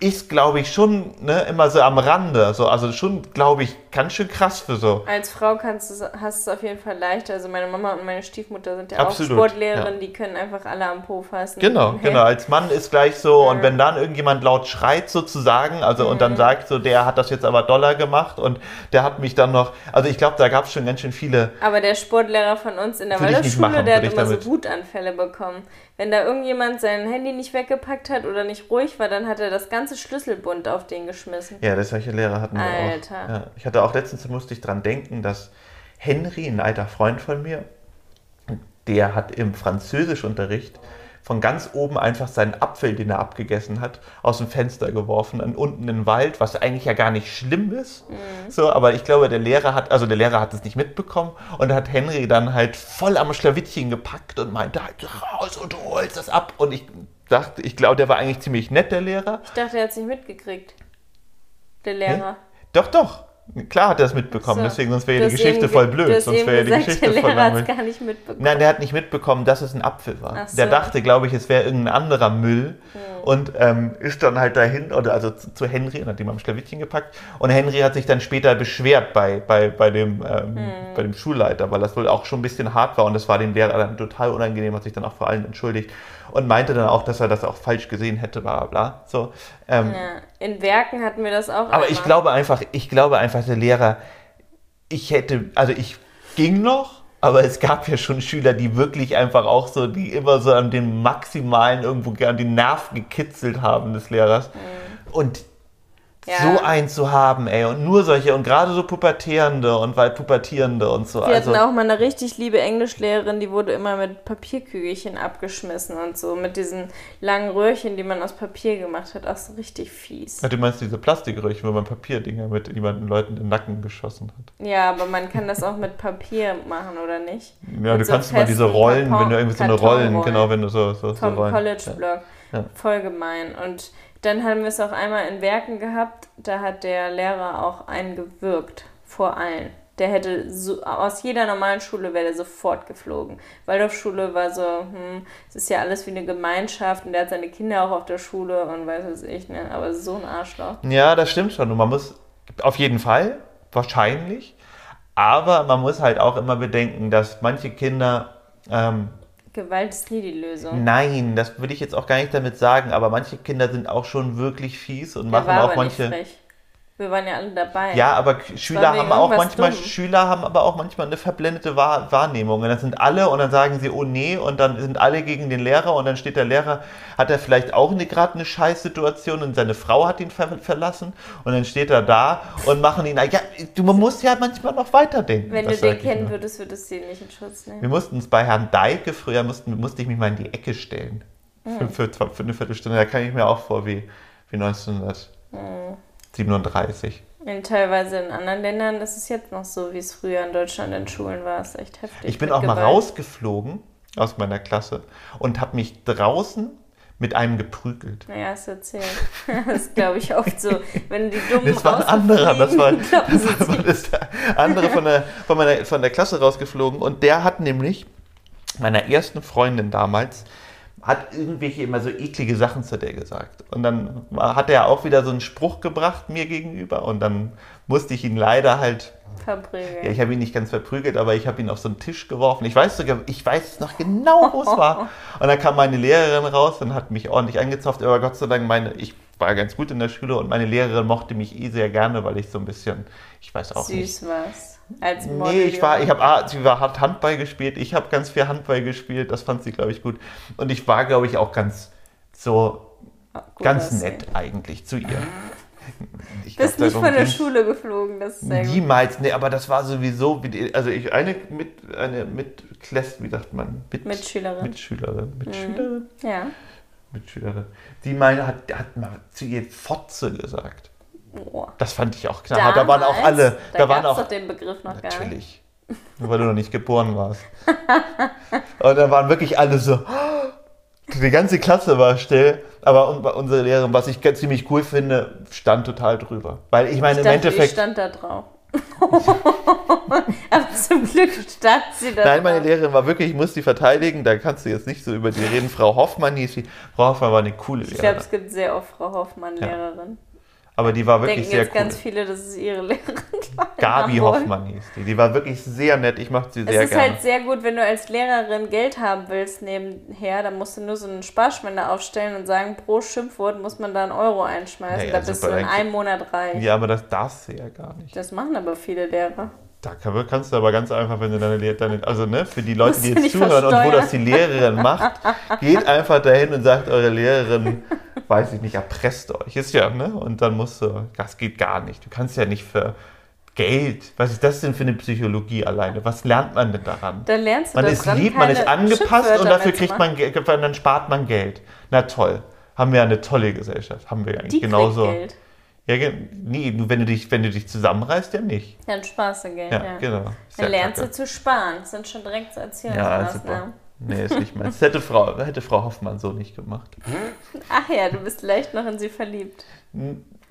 ist, glaube ich, schon ne, immer so am Rande. So, also schon, glaube ich, ganz schön krass für so. Als Frau kannst du, hast du es auf jeden Fall leichter. Also meine Mama und meine Stiefmutter sind ja Absolut, auch Sportlehrerin, ja. die können einfach alle am Po fassen. Genau, Hey. genau. Als Mann ist gleich so, und wenn dann irgendjemand laut schreit sozusagen, also und Mhm. dann sagt so, der hat das jetzt aber Dollar gemacht und der hat mich dann noch, also ich glaube, da gab es schon ganz schön viele. Aber der Sportlehrer von uns in der Waldorfschule, der hat immer damit- so Wutanfälle bekommen. Wenn da irgendjemand sein Handy nicht weggepackt hat oder nicht ruhig war, dann hat er das ganze Schlüsselbund auf den geschmissen. Ja, das solche Lehrer hatten wir Alter. auch. Ja, ich hatte auch letztens, musste ich dran denken, dass Henry, ein alter Freund von mir, der hat im Französischunterricht von ganz oben einfach seinen Apfel, den er abgegessen hat, aus dem Fenster geworfen und unten in den Wald, was eigentlich ja gar nicht schlimm ist. So, aber ich glaube, der Lehrer hat, also der Lehrer hat es nicht mitbekommen und hat Henry dann halt voll am Schlawittchen gepackt und meinte halt raus und du holst das ab. Und ich dachte, ich glaube, der war eigentlich ziemlich nett, der Lehrer. Ich dachte, er hat es nicht mitgekriegt. Der Lehrer. Doch, doch. Klar hat er es mitbekommen, So. deswegen sonst wäre Du die Geschichte voll blöd. Sonst wäre ja die Geschichte der voll Lehrer hat es langweilig. gar nicht mitbekommen. Nein, der hat nicht mitbekommen, dass es ein Apfel war. So. Der dachte, glaube ich, es wäre irgendein anderer Müll und ähm, ist dann halt dahin, oder also zu, zu Henry und hat ihm am Schlawittchen gepackt. Und Henry hat sich dann später beschwert bei, bei, bei, dem, ähm, bei dem Schulleiter, weil das wohl auch schon ein bisschen hart war und das war dem Lehrer dann total unangenehm, hat sich dann auch vor allen entschuldigt und meinte dann auch, dass er das auch falsch gesehen hätte, bla bla. So, ähm, Ja. In Werken hatten wir das auch. aber einmal. ich glaube einfach, ich glaube einfach, der Lehrer, ich hätte, also ich ging noch, aber es gab ja schon Schüler, die wirklich einfach auch so, die immer so an den maximalen irgendwo an den Nerv gekitzelt haben des Lehrers. Und Ja. so einen zu haben, ey, und nur solche, und gerade so Pubertierende und weit Pubertierende und so. Wir also, hatten auch mal eine richtig liebe Englischlehrerin, die wurde immer mit Papierkügelchen abgeschmissen und so, mit diesen langen Röhrchen, die man aus Papier gemacht hat. Auch so richtig fies. Ja, du meinst diese Plastikröhrchen, wo man Papierdinger mit jemanden Leuten in den Nacken geschossen hat. Ja, aber man kann das auch mit Papier machen, oder nicht? Ja, Mit du so kannst mal diese Rollen, Karton- wenn du irgendwie so eine Kartonrollen. Rollen, genau, wenn du so, so, so Vom Rollen. College-Blog. Ja. Voll gemein. Und dann haben wir es auch einmal in Werken gehabt, da hat der Lehrer auch einen gewürgt vor allen. Der hätte so, aus jeder normalen Schule wäre sofort geflogen. Waldorfschule war so, hm, es ist ja alles wie eine Gemeinschaft und der hat seine Kinder auch auf der Schule und weiß was ich, ne? Aber so ein Arschloch. Ja, das stimmt schon. Und man muss auf jeden Fall, wahrscheinlich, aber man muss halt auch immer bedenken, dass manche Kinder, ähm, Gewalt ist nie die Lösung. nein, das würde ich jetzt auch gar nicht damit sagen, aber manche Kinder sind auch schon wirklich fies und Der machen auch manche. frech. Wir waren ja alle dabei. Ja, aber Schüler haben auch manchmal, dumm. Schüler haben aber auch manchmal eine verblendete Wahr Wahrnehmung. Und dann sind alle und dann sagen sie, oh nee, und dann sind alle gegen den Lehrer und dann steht der Lehrer, hat er vielleicht auch eine, gerade eine Scheißsituation und seine Frau hat ihn ver verlassen und dann steht er da und machen ihn, ja, du man muss ja manchmal noch weiterdenken. Wenn du den kennen würdest, würdest du ihn nicht in Schutz nehmen. Wir mussten uns bei Herrn Deike früher, mussten, musste ich mich mal in die Ecke stellen. Hm. Für, für, für eine Viertelstunde, da kam ich mir auch vor wie, wie 1937. In teilweise in anderen Ländern ist es jetzt noch so, wie es früher in Deutschland in Schulen war. Es ist echt heftig. Ich bin auch mal Gewalt. rausgeflogen aus meiner Klasse und habe mich draußen mit einem geprügelt. Naja, hast du erzählt. Das ist, glaube ich, oft so. Wenn die Dummen Das war ein anderer, das war, das war das der andere von der, von, meiner, von der Klasse rausgeflogen und der hat nämlich meiner ersten Freundin damals hat irgendwelche immer so eklige Sachen zu der gesagt. Und dann hat er auch wieder so einen Spruch gebracht mir gegenüber und dann musste ich ihn leider halt verprügeln. Ja, ich habe ihn nicht ganz verprügelt, aber ich habe ihn auf so einen Tisch geworfen. Ich weiß sogar, ich weiß noch genau, wo es war. Und dann kam meine Lehrerin raus und hat mich ordentlich angezopft. Aber Gott sei Dank, meine, ich war ganz gut in der Schule und meine Lehrerin mochte mich eh sehr gerne, weil ich so ein bisschen, ich weiß auch nicht. Süß was. Als Model. Nee, ich war, ich habe, ah, sie war, hat Handball gespielt, ich habe ganz viel Handball gespielt, das fand sie, glaube ich, gut. Und ich war, glaube ich, auch ganz so, Gut ganz nett eigentlich zu ihr. Ich Bist glaub, nicht von der. Schule geflogen, das ist sehr gut. Niemals, nee, aber das war sowieso, also ich, eine mit, eine mit wie sagt man? Mit, Mitschülerin. Mitschülerin. Mitschülerin? Ja. Mitschülerin. Die meine, hat, hat mal zu ihr Fotze gesagt. Boah. Das fand ich auch klar. Da waren auch alle, Da, da, waren auch, doch den Begriff noch gar nicht. natürlich. Nur weil du noch nicht geboren warst. Und dann waren wirklich alle so, die ganze Klasse war still, aber un- unsere Lehrerin, was ich ziemlich cool finde, stand total drüber. Weil ich meine, Ich im dachte, ich Endeffekt, stand da drauf. Aber zum Glück stand sie da. Nein, meine. Lehrerin war wirklich, ich muss die verteidigen, da kannst du jetzt nicht so über die reden. Frau Hoffmann hieß sie. Frau Hoffmann war eine coole Ich glaube, Lehrerin. es gibt sehr oft Frau Hoffmann Lehrerin. Aber die war wirklich Denken sehr jetzt cool. ganz viele, das ist ihre Lehrerin. in Gabi Hamburg. Hoffmann hieß die. Die war wirklich sehr nett. Ich mochte sie Es sehr ist gerne. halt sehr gut, wenn du als Lehrerin Geld haben willst nebenher, dann musst du nur so einen Sparschwender aufstellen und sagen, pro Schimpfwort muss man da einen Euro einschmeißen. Ja, ja, da bist super, du in einem Monat reich. ja, aber das darfst du ja gar nicht. Das machen aber viele Lehrer. Da kann, kannst du aber ganz einfach, wenn du deine, Lehr- deine also ne, für die Leute, die jetzt zuhören und wo versteuern. das die Lehrerin macht, geht einfach dahin und sagt eure Lehrerin, weiß ich nicht, erpresst euch. Ist ja, ne? Und dann musst du, das geht gar nicht. Du kannst ja nicht für Geld, was ist das denn für eine Psychologie alleine? Was lernt man denn daran? Dann lernst du Man ist lieb, man ist angepasst und dafür kriegt man, Ge- dann spart man Geld. Na toll. Haben wir eine tolle Gesellschaft. Haben wir eigentlich Die genauso. Geld. Ja, nee, nur wenn du dich, wenn du dich zusammenreißt, ja nicht. Dann sparst du Geld, Ja, ja. genau. Dann ja lernst kacke. du zu sparen. Das sind schon direkt so Ja, Erziehungsmaßnahmen. super. Nee, ist nicht meins. Das hätte Frau, hätte Frau Hoffmann so nicht gemacht. Ach ja, du bist leicht noch in sie verliebt.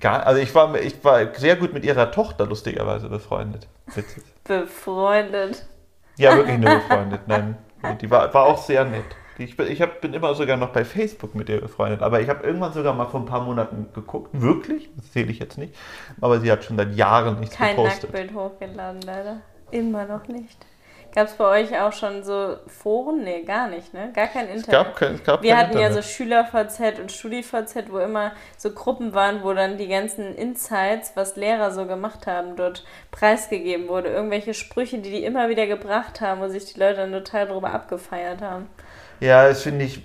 Gar, also ich war, ich war sehr gut mit ihrer Tochter lustigerweise befreundet. Witzig. Befreundet. Ja, wirklich nur befreundet. Nein, die war, war auch sehr nett. Ich, bin, ich hab, bin immer sogar noch bei Facebook mit ihr befreundet. Aber ich habe irgendwann sogar mal vor ein paar Monaten geguckt. Wirklich? Das zähle ich jetzt nicht. Aber sie hat schon seit Jahren nichts Kein gepostet. Nacktbild hochgeladen, leider. Immer noch nicht. Gab es bei euch auch schon so Foren? Nee, gar nicht, ne? Gar kein Internet. Es gab kein, es gab Wir kein hatten ja so Internet. Schüler-VZ und Studi-VZ, wo immer so Gruppen waren, wo dann die ganzen Insights, was Lehrer so gemacht haben, dort preisgegeben wurde. Irgendwelche Sprüche, die die immer wieder gebracht haben, wo sich die Leute dann total drüber abgefeiert haben. Ja, das finde ich,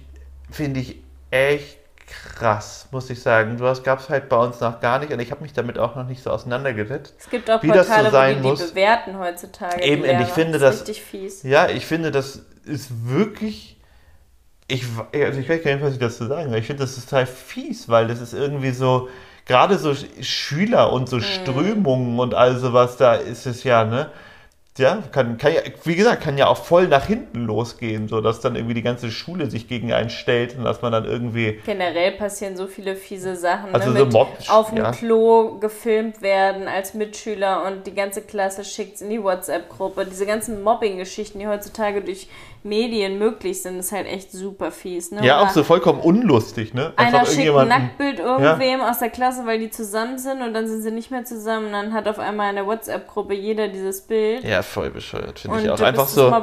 finde ich echt krass, muss ich sagen. Du gab es halt bei uns noch gar nicht und ich habe mich damit auch noch nicht so auseinandergesetzt. Es gibt auch Wie das so Portale, sein wo die, die bewerten heutzutage. Eben, und ich finde das ist das- richtig fies. Ja, ich finde, das ist wirklich. Ich, also ich weiß gar nicht, was ich dazu sagen soll. Ich finde, das ist total fies, weil das ist irgendwie so. Gerade so Schüler und Mhm. so Strömungen und all sowas, da ist es ja, ne? Ja, kann, kann ja, wie gesagt, kann ja auch voll nach hinten losgehen, so dass dann irgendwie die ganze Schule sich gegen einen stellt und dass man dann irgendwie. Generell passieren so viele fiese Sachen. Also ne? so Mit Mob, auf dem ja. Klo gefilmt werden als Mitschüler und die ganze Klasse schickt es in die WhatsApp-Gruppe. Diese ganzen Mobbing-Geschichten, die heutzutage durch Medien möglich sind, ist halt echt super fies. Ne? Ja, Oder auch so vollkommen unlustig, ne? Einer schickt ein Nacktbild irgendwem aus der Klasse, weil die zusammen sind und dann sind sie nicht mehr zusammen. Und dann hat auf einmal in der WhatsApp-Gruppe jeder dieses Bild. Ja, voll bescheuert, finde ich auch. Einfach so.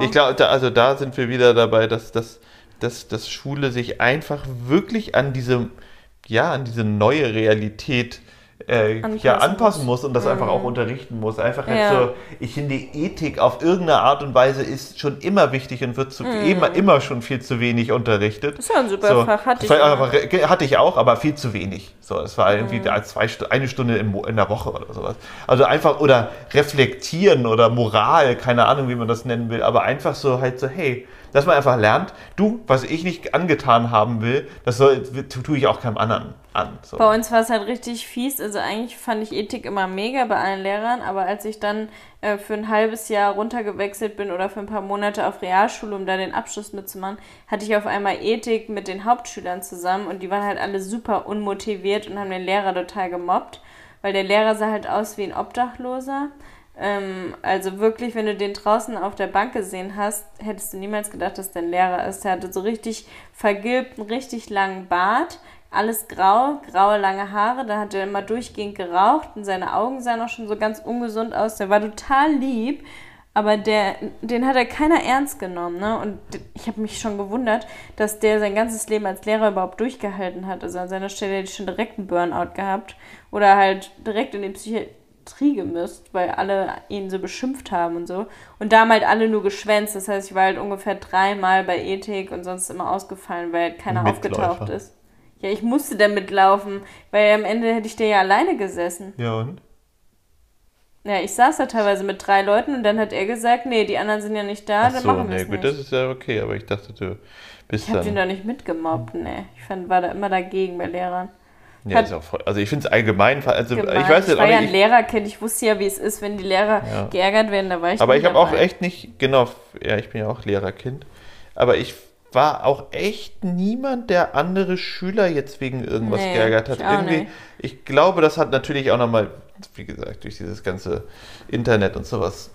Ich glaube, da, also da sind wir wieder dabei, dass, dass, dass, dass Schule sich einfach wirklich an diese, ja, an diese neue Realität äh, Anpassen ja, anpassen muss. und das einfach auch unterrichten muss. Einfach Ja. halt so, ich finde, Ethik auf irgendeine Art und Weise ist schon immer wichtig und wird zu, immer, immer schon viel zu wenig unterrichtet. Das ja ein super So, Fach, hatte ich war einfach- hatte ich auch, aber viel zu wenig. So, es war irgendwie Mhm. da zwei, eine Stunde Mo- in der Woche oder sowas. Also einfach, oder reflektieren oder Moral, keine Ahnung, wie man das nennen will, aber einfach so halt so, hey, dass man einfach lernt, du, was ich nicht angetan haben will, das soll, tue ich auch keinem anderen an. So. Bei uns war es halt richtig fies. Also eigentlich fand ich Ethik immer mega bei allen Lehrern, aber als ich dann äh, für ein halbes Jahr runtergewechselt bin oder für ein paar Monate auf Realschule, um da den Abschluss mitzumachen, hatte ich auf einmal Ethik mit den Hauptschülern zusammen und die waren halt alle super unmotiviert und haben den Lehrer total gemobbt, weil der Lehrer sah halt aus wie ein Obdachloser. Ähm, also wirklich, wenn du den draußen auf der Bank gesehen hast, hättest du niemals gedacht, dass der ein Lehrer ist. Der hatte so richtig vergilbten, richtig langen Bart, alles grau, graue lange Haare. Da hat er immer durchgehend geraucht und seine Augen sahen auch schon so ganz ungesund aus. Der war total lieb, aber der, den hat er keiner ernst genommen. Ne? Und ich habe mich schon gewundert, dass der sein ganzes Leben als Lehrer überhaupt durchgehalten hat. Also an seiner Stelle hätte ich schon direkt einen Burnout gehabt oder halt direkt in die Psychiatrie gemüsst, weil alle ihn so beschimpft haben und so. Und da haben halt alle nur geschwänzt. Das heißt, ich war halt ungefähr dreimal bei Ethik und sonst immer ausgefallen, weil halt keiner Mitläufer. aufgetaucht ist. Ja, ich musste da mitlaufen, weil am Ende hätte ich da ja alleine gesessen. Ja, und? Ja, ich saß da teilweise mit drei Leuten und dann hat er gesagt, nee, die anderen sind ja nicht da, Ach dann so, machen wir nee, es gut, nicht. das ist ja okay, aber ich dachte, du bist ich habe den doch nicht mitgemobbt, nee. Ich fand, war da immer dagegen bei Lehrern. Ja, hat- ist auch voll, also ich finde es allgemein, also Gemein. ich weiß jetzt war ja ein Lehrerkind, ich wusste ja, wie es ist, wenn die Lehrer Ja. geärgert werden, da war ich aber ich habe auch echt nicht, genau, ja, ich bin ja auch Lehrerkind, aber ich war auch echt niemand, der andere Schüler jetzt wegen irgendwas Nee, geärgert hat. ich Irgendwie, nicht. ich glaube, das hat natürlich auch nochmal wie gesagt, durch dieses ganze Internet und sowas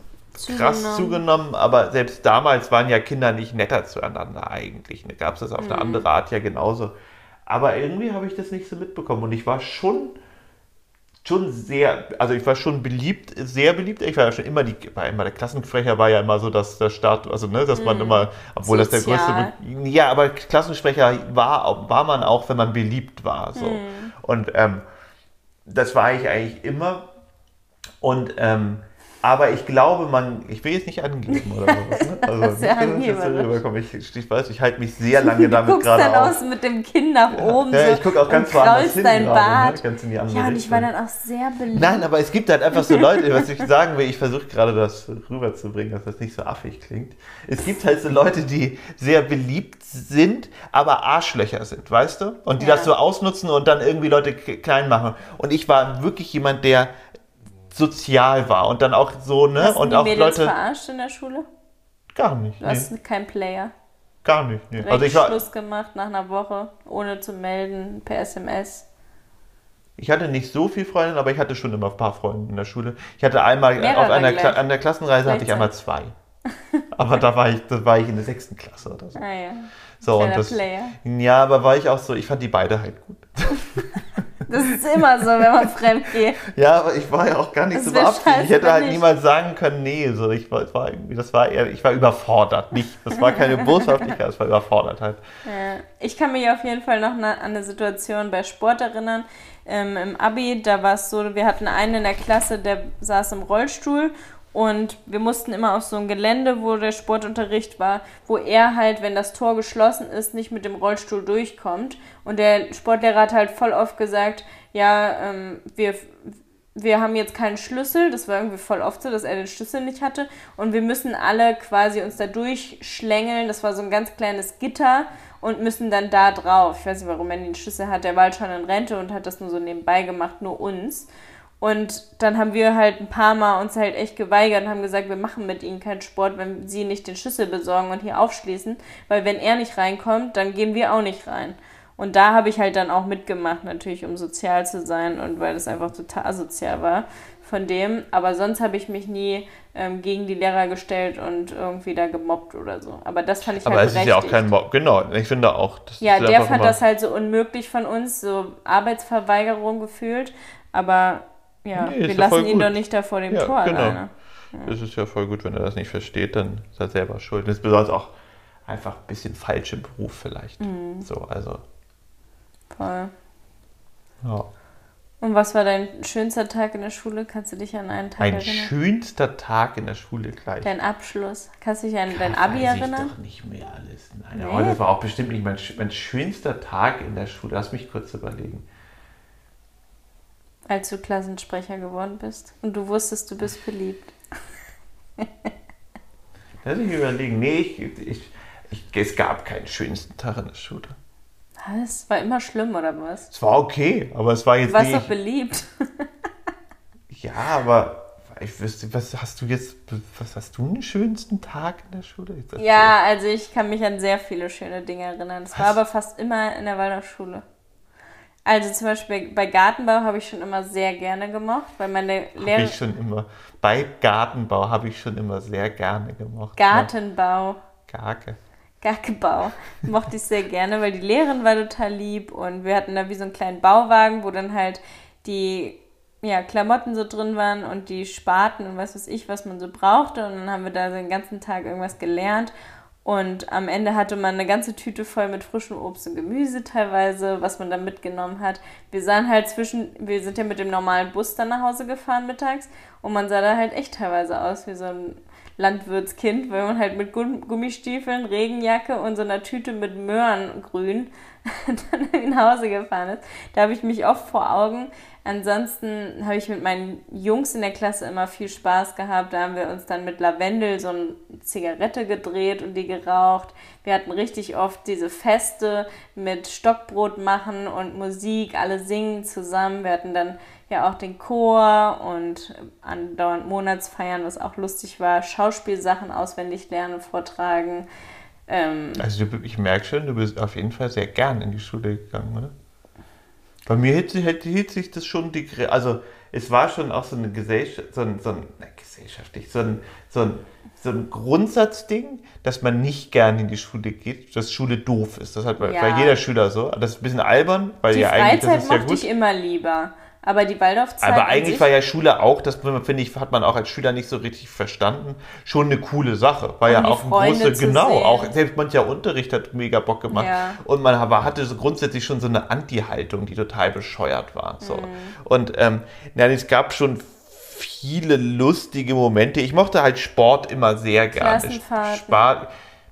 krass zugenommen, aber selbst damals waren ja Kinder nicht netter zueinander eigentlich. Da gab es das auf eine andere Art ja genauso. Aber irgendwie habe ich das nicht so mitbekommen und ich war schon schon sehr, also ich war schon beliebt, sehr beliebt. Ich war ja schon immer die, war immer der Klassensprecher war ja immer so, dass der Start, also ne, dass man mm. immer, obwohl Sozial. das der größte, ja, aber Klassensprecher war, war man auch, wenn man beliebt war, so. Mm. Und ähm, das war ich eigentlich immer. Und ähm, aber ich glaube, man, ich will jetzt nicht angeben oder sowas. Ne? Also, das ja ich, ich, ich weiß, ich halte mich sehr lange damit gerade dann aus mit dem Kinn nach oben. Ja, so ich gucke auch ganz woanders hin dein gerade, ne? ganz in die andere Ja, und ich war dann auch sehr beliebt. Nein, aber es gibt halt einfach so Leute, was ich sagen will, ich versuche gerade das rüberzubringen, dass das nicht so affig klingt. Es gibt halt so Leute, die sehr beliebt sind, aber Arschlöcher sind, weißt du? Und die ja. das so ausnutzen und dann irgendwie Leute klein machen. Und ich war wirklich jemand, der sozial war und dann auch so, ne? Hast und auch Mädels Leute. verarscht in der Schule? Gar nicht. Du nee. hast kein Player. Gar nicht. Nee. also ich war Schluss gemacht nach einer Woche, ohne zu melden, per SMS. Ich hatte nicht so viele Freundinnen, aber ich hatte schon immer ein paar Freunde in der Schule. Ich hatte einmal Mehrere auf einer Kla an der Klassenreise hatte ich einmal zwei. aber da war ich, da war ich in der sechsten Klasse oder so. Ah ja. So, und das, Player. Ja, aber war ich auch so, ich fand die beide halt gut. Das ist immer so, wenn man fremd geht. Ja, aber ich war ja auch gar nicht das so beabsichtigt. Ich hätte halt nicht. niemals sagen können, nee, so ich war, war irgendwie, das war eher, ich war überfordert. Nicht, das war keine Boshaftigkeit, das war überfordert halt. Ja. Ich kann mich auf jeden Fall noch an eine Situation bei Sport erinnern. Ähm, Im Abi, da war es so, wir hatten einen in der Klasse, der saß im Rollstuhl und wir mussten immer auf so ein Gelände, wo der Sportunterricht war, wo er halt, wenn das Tor geschlossen ist, nicht mit dem Rollstuhl durchkommt. Und der Sportlehrer hat halt voll oft gesagt, ja, ähm, wir, wir haben jetzt keinen Schlüssel. Das war irgendwie voll oft so, dass er den Schlüssel nicht hatte. Und wir müssen alle quasi uns da durchschlängeln. Das war so ein ganz kleines Gitter und müssen dann da drauf. Ich weiß nicht, warum er den Schlüssel hat. Der war halt schon in Rente und hat das nur so nebenbei gemacht, nur uns. Und dann haben wir halt ein paar Mal uns halt echt geweigert und haben gesagt, wir machen mit ihnen keinen Sport, wenn sie nicht den Schlüssel besorgen und hier aufschließen. Weil wenn er nicht reinkommt, dann gehen wir auch nicht rein. Und da habe ich halt dann auch mitgemacht, natürlich, um sozial zu sein und weil das einfach total asozial war von dem. Aber sonst habe ich mich nie ähm, gegen die Lehrer gestellt und irgendwie da gemobbt oder so. Aber das fand ich Aber halt Aber es ist ja auch kein Mob, genau. Ich finde auch. ja, der fand das halt so unmöglich von uns, so Arbeitsverweigerung gefühlt. Aber ja, nee, wir lassen ihn doch nicht da vor dem ja, Tor genau. alleine. Ja. Das ist ja voll gut, wenn er das nicht versteht, dann ist er selber schuld. Das ist besonders auch einfach ein bisschen falsch im Beruf vielleicht. Mhm. So, also. Voll. Ja. Und was war dein schönster Tag in der Schule? Kannst du dich an einen Tag ein erinnern? Ein schönster Tag in der Schule gleich. Dein Abschluss. Kannst du dich an dein Abi weiß erinnern? Ich doch nicht mehr alles. Nein, nee. aber das war auch bestimmt nicht mein, mein schönster Tag in der Schule. Lass mich kurz überlegen. Als du Klassensprecher geworden bist und du wusstest, du bist beliebt. Lass mich überlegen. Nee, ich, ich, ich, es gab keinen schönsten Tag in der Schule. Was? War immer schlimm oder was? Es war okay, aber es war jetzt du warst nicht... doch beliebt. ja, aber ich wüsste, was hast du jetzt, was hast du einen schönsten Tag in der Schule? Ja, also ich kann mich an sehr viele schöne Dinge erinnern. Es war aber fast immer in der Waldorfschule. Also zum Beispiel bei Gartenbau habe ich schon immer sehr gerne gemacht, weil meine Lehrerin... Habe ich schon immer, bei Gartenbau habe ich schon immer sehr gerne gemacht. Gartenbau. Garke. Garkebau. Mochte ich sehr gerne, weil die Lehrerin war total lieb und wir hatten da wie so einen kleinen Bauwagen, wo dann halt die ja, Klamotten so drin waren und die Spaten und was weiß ich, was man so brauchte. Und dann haben wir da den ganzen Tag irgendwas gelernt. Und am Ende hatte man eine ganze Tüte voll mit frischem Obst und Gemüse teilweise, was man dann mitgenommen hat. Wir sahen halt zwischen, wir sind ja mit dem normalen Bus dann nach Hause gefahren mittags und man sah da halt echt teilweise aus wie so ein Landwirtskind, weil man halt mit Gummistiefeln, Regenjacke und so einer Tüte mit Möhrengrün dann nach Hause gefahren ist. Da habe ich mich oft vor Augen. Ansonsten habe ich mit meinen Jungs in der Klasse immer viel Spaß gehabt. Da haben wir uns dann mit Lavendel so eine Zigarette gedreht und die geraucht. Wir hatten richtig oft diese Feste mit Stockbrot machen und Musik, alle singen zusammen. Wir hatten dann ja auch den Chor und andauernd Monatsfeiern, was auch lustig war, Schauspielsachen auswendig lernen, vortragen. Ähm, also du, ich merke schon, du bist auf jeden Fall sehr gern in die Schule gegangen, oder? Bei mir hielt, hielt, hielt sich das schon die, also es war schon auch so eine Gesellschaft, so ein, so ein na, gesellschaftlich, so ein, so ein, so ein Grundsatzding, dass man nicht gerne in die Schule geht, dass Schule doof ist. Das hat bei, Ja. bei jeder Schüler so. Das ist ein bisschen albern, weil Die ja eigentlich, das Freizeit ist ja mochte gut. ich immer lieber. Aber die Waldorfzeit Aber eigentlich war ja Schule auch, das finde ich, hat man auch als Schüler nicht so richtig verstanden, schon eine coole Sache. War ja Um die auch ein großer, genau, sehen. auch selbst mancher Unterricht hat mega Bock gemacht. Ja. Und man hatte so grundsätzlich schon so eine Anti-Haltung, die total bescheuert war. So. Mhm. Und ähm, ja, es gab schon viele lustige Momente. Ich mochte halt Sport immer sehr gerne. Klassenfahrten. Sport,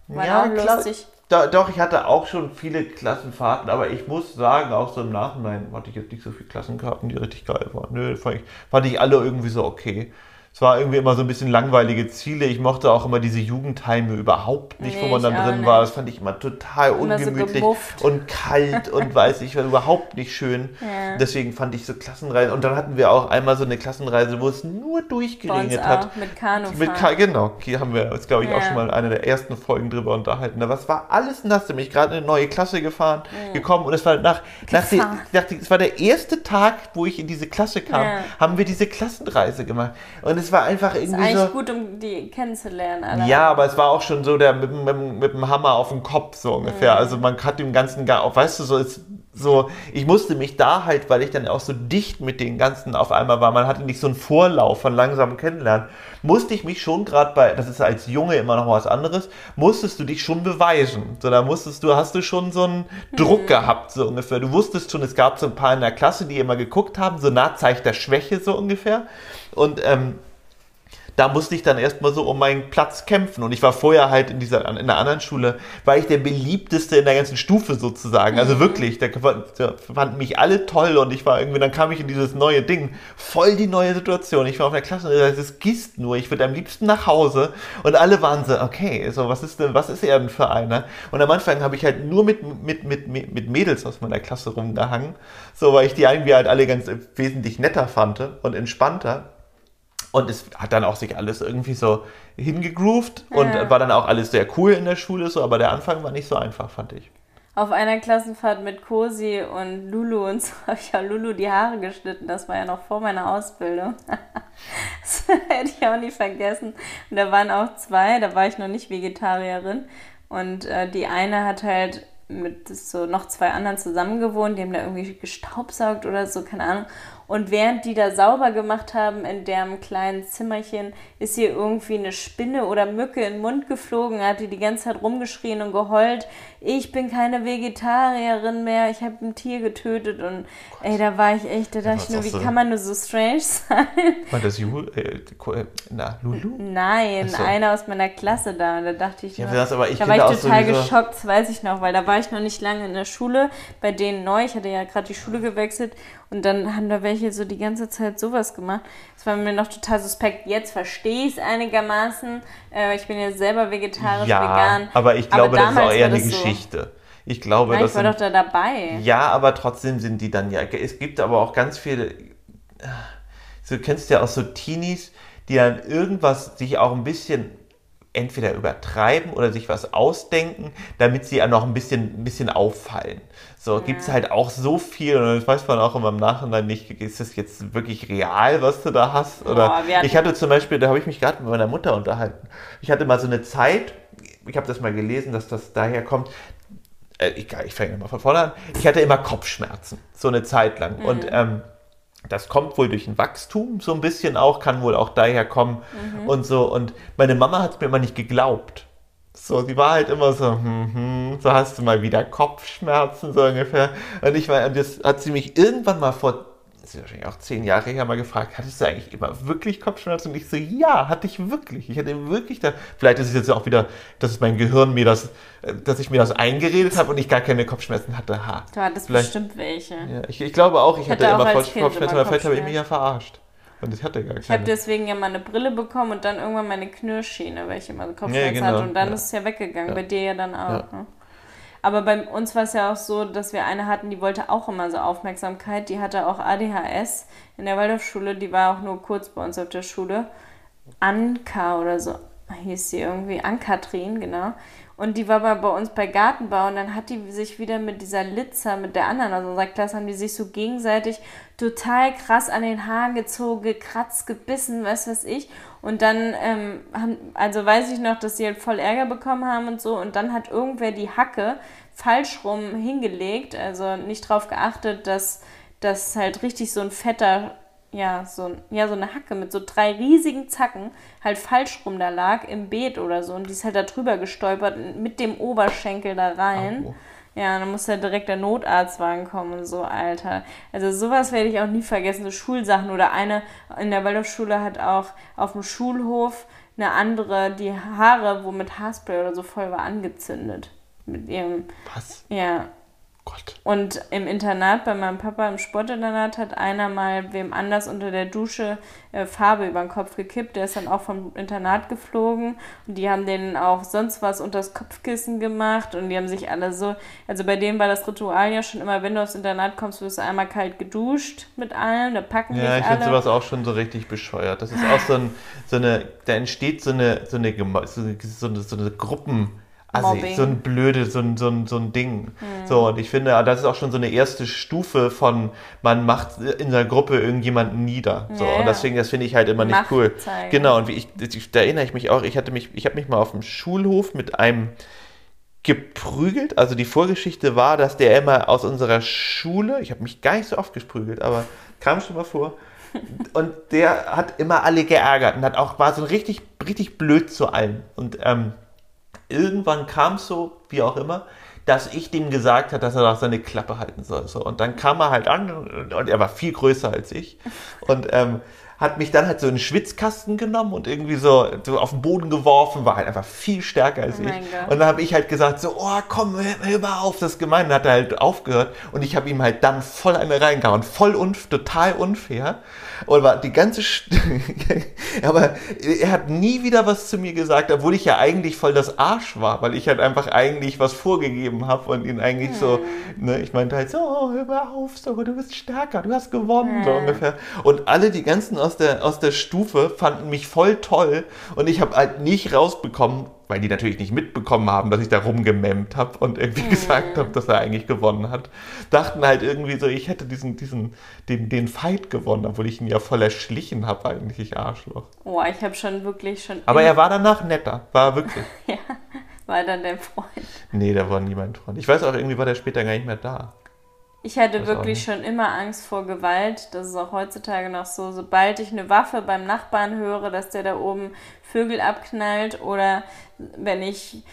War ja, auch lustig. Da, doch, ich hatte auch schon viele Klassenfahrten, aber ich muss sagen, auch so im Nachhinein hatte ich jetzt nicht so viele Klassenkarten, die richtig geil waren. Nö, fand ich, fand ich alle irgendwie so okay. Es war irgendwie immer so ein bisschen langweilige Ziele. Ich mochte auch immer diese Jugendheime überhaupt nicht, wo Nee, man dann auch drin war. nicht. Das fand ich immer total Immer so ungemütlich gemufft. und kalt und weiß ich, war überhaupt nicht schön. Ja. Deswegen fand ich so Klassenreisen. Und dann hatten wir auch einmal so eine Klassenreise, wo es nur durchgeregnet auch, hat. mit Kanufahren. Mit Ka genau, hier haben wir uns, glaube ich, auch Ja. schon mal in einer der ersten Folgen drüber unterhalten. Aber es war alles nass. Ich bin gerade in eine neue Klasse gefahren, gekommen und es war nach, nach, die, nach die, es war der erste Tag, wo ich in diese Klasse kam, Ja. haben wir diese Klassenreise gemacht. Und es war einfach ist irgendwie eigentlich so. gut, um die kennenzulernen. Alle. Ja, aber es war auch schon so der mit, dem- mit, mit dem Hammer auf dem Kopf so ungefähr. Mhm. Also man hat dem ganzen, gar- auch weißt du, so ist so, ich musste mich da halt, weil ich dann auch so dicht mit den ganzen auf einmal war, man hatte nicht so einen Vorlauf von langsamem Kennenlernen, musste ich mich schon gerade bei, das ist als Junge immer noch was anderes, musstest du dich schon beweisen. So, da musstest du, hast du schon so einen Druck gehabt, so ungefähr. Du wusstest schon, es gab so ein paar in der Klasse, die immer geguckt haben, so Nahzeichen der Schwäche so ungefähr. Und ähm, da musste ich dann erstmal so um meinen Platz kämpfen. Und ich war vorher halt in dieser, in einer anderen Schule, war ich der beliebteste in der ganzen Stufe sozusagen. Also wirklich, da da fanden mich alle toll und ich war irgendwie, dann kam ich in dieses neue Ding. Voll die neue Situation. Ich war auf der Klasse und das gießt nur. Ich würde am liebsten nach Hause. Und alle waren so, okay, so, was ist denn, was ist er denn für einer? Und am Anfang habe ich halt nur mit, mit, mit, mit mit Mädels aus meiner Klasse rumgehangen. So, weil ich die irgendwie halt alle ganz wesentlich netter fand und entspannter. Und es hat dann auch sich alles irgendwie so hingegroovt und Ja. war dann auch alles sehr cool in der Schule, so, aber der Anfang war nicht so einfach, fand ich. Auf einer Klassenfahrt mit Cosi und Lulu und so habe ich ja Lulu die Haare geschnitten. Das war ja noch vor meiner Ausbildung. das hätte ich auch nie vergessen. Und da waren auch zwei, da war ich noch nicht Vegetarierin. Und äh, die eine hat halt mit so noch zwei anderen zusammen gewohnt, die haben da irgendwie gestaubsaugt oder so, keine Ahnung. Und während die da sauber gemacht haben in deren kleinen Zimmerchen, ist ihr irgendwie eine Spinne oder Mücke in den Mund geflogen, hat die die ganze Zeit rumgeschrien und geheult. Ich bin keine Vegetarierin mehr, ich habe ein Tier getötet und ey, da war ich echt, da dachte ich war's nur, wie so- kann man nur so strange sein? War das Ju, äh, äh, na, Lulu? Nein, so. einer aus meiner Klasse da. Und da dachte ich, Ja, nur, aber ich da war ich total sowieso- geschockt, das weiß ich noch, weil da war ich noch nicht lange in der Schule, bei denen neu. Ich hatte ja gerade die Schule gewechselt und dann haben da welche so die ganze Zeit sowas gemacht. Das war mir noch total suspekt. Jetzt verstehe ich es einigermaßen. Äh, ich bin ja selber vegetarisch, Ja, vegan. aber ich glaube, das ist auch eher eine das so. Geschichte. Ich glaube, Nein, das ich war sind, doch da dabei. Ja, aber trotzdem sind die dann ja. Es gibt aber auch ganz viele. Du kennst ja auch so Teenies, die dann irgendwas sich auch ein bisschen entweder übertreiben oder sich was ausdenken, damit sie ja noch ein bisschen, ein bisschen auffallen. So gibt es halt auch so viel und das weiß man auch immer im Nachhinein nicht, ist das jetzt wirklich real, was du da hast? Oder hatten- ich hatte zum Beispiel, da habe ich mich gerade mit meiner Mutter unterhalten. Ich hatte mal so eine Zeit, ich habe das mal gelesen, dass das daher kommt, äh, egal, ich fange mal von vorne an. Ich hatte immer Kopfschmerzen, so eine Zeit lang. Mhm. Und ähm, das kommt wohl durch ein Wachstum, so ein bisschen auch, kann wohl auch daher kommen Mhm. und so. Und meine Mama hat es mir immer nicht geglaubt. So, sie war halt immer so, hm, hm, so hast du mal wieder Kopfschmerzen, so ungefähr. Und ich war, und das hat sie mich irgendwann mal vor, das ist wahrscheinlich auch zehn Jahre her, mal gefragt, hattest du eigentlich immer wirklich Kopfschmerzen? Und ich so, ja, hatte ich wirklich. Ich hatte wirklich da, vielleicht ist es jetzt auch wieder, dass mein Gehirn mir das, äh, dass ich mir das eingeredet habe und ich gar keine Kopfschmerzen hatte. Ha. Du hattest Vielleicht- bestimmt welche. Ja, ich, ich glaube auch, ich, hatte hatte auch immer Kopfschmerzen, immer aber vielleicht habe ich mich Kopfschmerzen. ja verarscht. Und ich hatte gar Ich habe keine. deswegen ja mal eine Brille bekommen und dann irgendwann meine Knirschschiene, weil ich immer Kopfschmerzen genau, hatte. Und dann ja. ist es ja weggegangen. Ja. Bei dir ja dann auch. Ja. Ne? Aber bei uns war es ja auch so, dass wir eine hatten, die wollte auch immer so Aufmerksamkeit. Die hatte auch ADHS in der Waldorfschule. Die war auch nur kurz bei uns auf der Schule. Anka oder so. hieß sie irgendwie, Ann-Kathrin, genau. Und die war mal bei uns bei Gartenbau und dann hat die sich wieder mit dieser Litzer, mit der anderen aus unserer Klasse, haben die sich so gegenseitig total krass an den Haaren gezogen, gekratzt, gebissen, was weiß ich. Und dann, ähm, haben, also weiß ich noch, dass sie halt voll Ärger bekommen haben und so. Und dann hat irgendwer die Hacke falsch rum hingelegt, also nicht drauf geachtet, dass das halt richtig so ein fetter ja, so, ja, so eine Hacke mit so drei riesigen Zacken halt falsch rum da lag im Beet oder so. Und die ist halt da drüber gestolpert mit dem Oberschenkel da rein. Oh. Ja, dann muss halt direkt der Notarztwagen kommen und so, Alter. Also sowas werde ich auch nie vergessen, so Schulsachen. Oder eine in der Waldorfschule hat auch auf dem Schulhof eine andere die Haare, wo mit Haarspray oder so voll war, angezündet. Mit ihrem. Was? Ja, Gott. und im Internat, bei meinem Papa im Sportinternat, hat einer mal wem anders unter der Dusche äh, Farbe über den Kopf gekippt. Der ist dann auch vom Internat geflogen. Und die haben denen auch sonst was unter das Kopfkissen gemacht. Und die haben sich alle so. Also bei denen war das Ritual ja schon immer, wenn du aufs Internat kommst, wirst du einmal kalt geduscht mit allem. Da packen Ja, ich finde sowas auch schon so richtig bescheuert. Das ist auch so, ein, so eine, da entsteht so eine, so eine, so eine, so eine, so eine Gruppen. Also Mobbing. so ein blöde, so ein, so ein, so ein Ding. So, und ich finde, das ist auch schon so eine erste Stufe von, man macht in seiner Gruppe irgendjemanden nieder. So, ja. und deswegen, das finde ich halt immer nicht Macht cool. zeigen. Genau, und wie ich, ich, da erinnere ich mich auch, ich hatte mich, ich habe mich mal auf dem Schulhof mit einem geprügelt. Also die Vorgeschichte war, dass der immer aus unserer Schule, ich habe mich gar nicht so oft gesprügelt, aber kam schon mal vor. Und der hat immer alle geärgert und hat auch, war so richtig, richtig blöd zu allen. Und ähm, irgendwann kam es so, wie auch immer, dass ich dem gesagt habe, dass er doch seine Klappe halten soll. So. Und dann kam er halt an und, und er war viel größer als ich. Und ähm, hat mich dann halt so in den Schwitzkasten genommen und irgendwie so, so auf den Boden geworfen, war halt einfach viel stärker als Oh ich. Gott. Und dann habe ich halt gesagt so, oh komm, hör, hör mal auf, das ist gemein. Dann hat er halt aufgehört und ich habe ihm halt dann voll eine reingehauen. Voll unf total unfair. Und war die ganze, St aber er hat nie wieder was zu mir gesagt, obwohl ich ja eigentlich voll das Arsch war, weil ich halt einfach eigentlich was vorgegeben habe und ihn eigentlich so, ne, ich meinte halt so, oh, hör mal auf, so, du bist stärker, du hast gewonnen, so ungefähr. Und alle, die ganzen aus der, aus der Stufe fanden mich voll toll und ich habe halt nicht rausbekommen, weil die natürlich nicht mitbekommen haben, dass ich da rumgememmt habe und irgendwie gesagt habe, dass er eigentlich gewonnen hat. Dachten halt irgendwie so, ich hätte diesen, diesen, den, den Fight gewonnen, obwohl ich ihn ja voll erschlichen habe, eigentlich, ich Arschloch. Oh, ich habe schon wirklich schon. Aber er war danach netter, war wirklich. Ja, war dann der Freund. Nee, der war nie mein Freund. Ich weiß auch, irgendwie war der später gar nicht mehr da. Ich hatte wirklich schon immer Angst vor Gewalt. Das ist auch heutzutage noch so. Sobald ich eine Waffe beim Nachbarn höre, dass der da oben Vögel abknallt oder wenn ich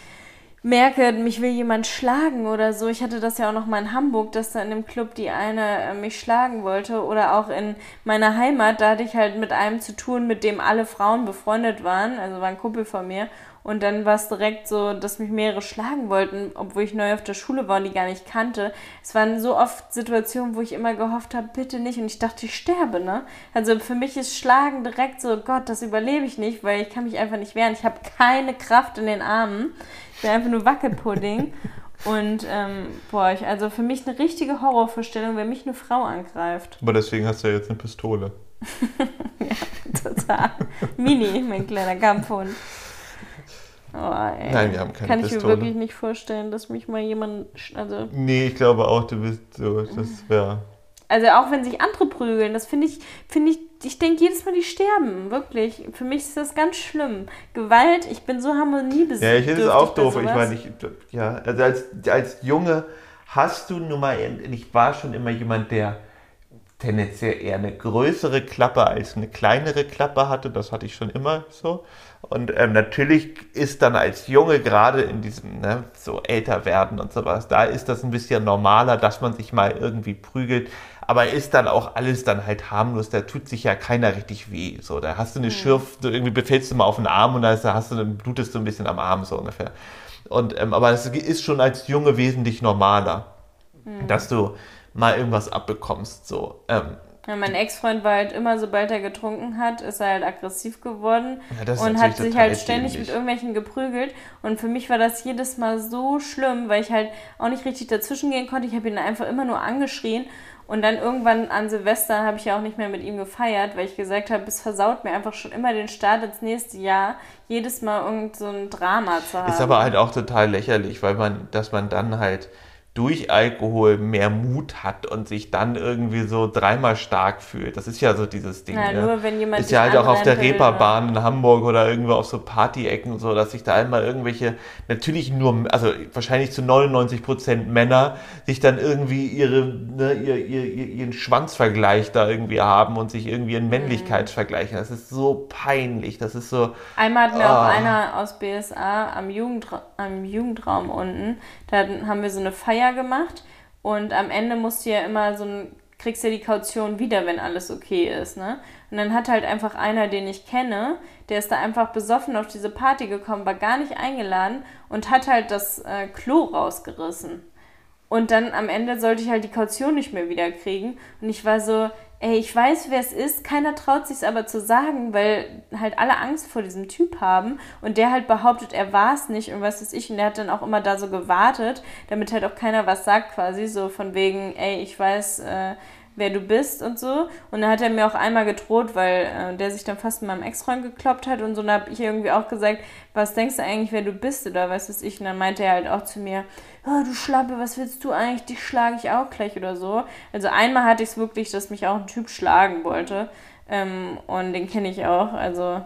merke, mich will jemand schlagen oder so. Ich hatte das ja auch noch mal in Hamburg, dass da in dem Club die eine äh, mich schlagen wollte oder auch in meiner Heimat, da hatte ich halt mit einem zu tun, mit dem alle Frauen befreundet waren, also war ein Kumpel von mir. Und dann war es direkt so, dass mich mehrere schlagen wollten, obwohl ich neu auf der Schule war und die gar nicht kannte. Es waren so oft Situationen, wo ich immer gehofft habe, bitte nicht. Und ich dachte, ich sterbe, ne? Also für mich ist Schlagen direkt so, Gott, das überlebe ich nicht, weil ich kann mich einfach nicht wehren. Ich habe keine Kraft in den Armen. Ich bin einfach nur Wackelpudding. Und ähm, boah, ich, also für mich eine richtige Horrorvorstellung, wenn mich eine Frau angreift. Aber deswegen hast du ja jetzt eine Pistole. Total. Mini, mein kleiner Kampfhund. Oh, ey. Nein, wir haben keine Kann ich mir Pistole. wirklich nicht vorstellen, dass mich mal jemand. Also, Nee, ich glaube auch, du bist so, das wäre. also auch wenn sich andere prügeln, das finde ich, finde ich, ich denke jedes Mal, die sterben. Wirklich. Für mich ist das ganz schlimm. Gewalt, ich bin so harmoniebedürftig. Ja, ich finde es auch doof. Ich meine, ich, ja, also als, als Junge hast du nun mal, ich war schon immer jemand, der tendenziell eher eine größere Klappe als eine kleinere Klappe hatte. Das hatte ich schon immer so. Und ähm, natürlich ist dann als Junge gerade in diesem ne, so älter werden und sowas, da ist das ein bisschen normaler, dass man sich mal irgendwie prügelt. Aber ist dann auch alles dann halt harmlos, da tut sich ja keiner richtig weh. So, da hast du eine Schürf, du irgendwie befällst du mal auf den Arm und da hast du, dann blutest du ein bisschen am Arm so ungefähr. Und, ähm, aber es ist schon als Junge wesentlich normaler, dass du mal irgendwas abbekommst. So. Ähm, Ja, mein Ex-Freund war halt immer, sobald er getrunken hat, ist er halt aggressiv geworden Ja, und hat sich halt ständig mit irgendwelchen geprügelt. Und für mich war das jedes Mal so schlimm, weil ich halt auch nicht richtig dazwischen gehen konnte. Ich habe ihn einfach immer nur angeschrien Und dann irgendwann an Silvester habe ich ja auch nicht mehr mit ihm gefeiert, weil ich gesagt habe, es versaut mir einfach schon immer den Start ins nächste Jahr, jedes Mal irgend so ein Drama zu haben. Ist aber halt auch total lächerlich, weil man, dass man dann halt durch Alkohol mehr Mut hat und sich dann irgendwie so dreimal stark fühlt. Das ist ja so dieses Ding. Na, ne? nur wenn jemand ist ja halt auch auf der Reeperbahn in Hamburg oder irgendwo auf so Partyecken und so, dass sich da einmal irgendwelche, natürlich nur, also wahrscheinlich zu 99 Prozent Männer, sich dann irgendwie ihre, ne, ihr, ihr, ihr, ihren Schwanzvergleich da irgendwie haben und sich irgendwie in Männlichkeit vergleichen. Das ist so peinlich. Das ist so. Einmal hat mir Ah. auch einer aus BSA am, Jugendra am Jugendraum unten, da haben wir so eine Feier gemacht und am Ende musst du ja immer so ein, kriegst ja die Kaution wieder, wenn alles okay ist, ne? Und dann hat halt einfach einer, den ich kenne, der ist da einfach besoffen auf diese Party gekommen, war gar nicht eingeladen und hat halt das äh, Klo rausgerissen. Und dann am Ende sollte ich halt die Kaution nicht mehr wieder kriegen. Und ich war so, ey, ich weiß, wer es ist, keiner traut sich aber zu sagen, weil halt alle Angst vor diesem Typ haben. Und der halt behauptet, er war es nicht und was weiß ich. Und der hat dann auch immer da so gewartet, damit halt auch keiner was sagt quasi. So von wegen, ey, ich weiß, äh, wer du bist und so. Und dann hat er mir auch einmal gedroht, weil äh, der sich dann fast in meinem Ex-Freund gekloppt hat und so. Und dann habe ich irgendwie auch gesagt, was denkst du eigentlich, wer du bist oder was weiß ich. Und dann meinte er halt auch zu mir, oh, du Schlappe, was willst du eigentlich? Dich schlage ich auch gleich oder so. Also einmal hatte ich es wirklich, dass mich auch ein Typ schlagen wollte. Ähm, und den kenne ich auch. Also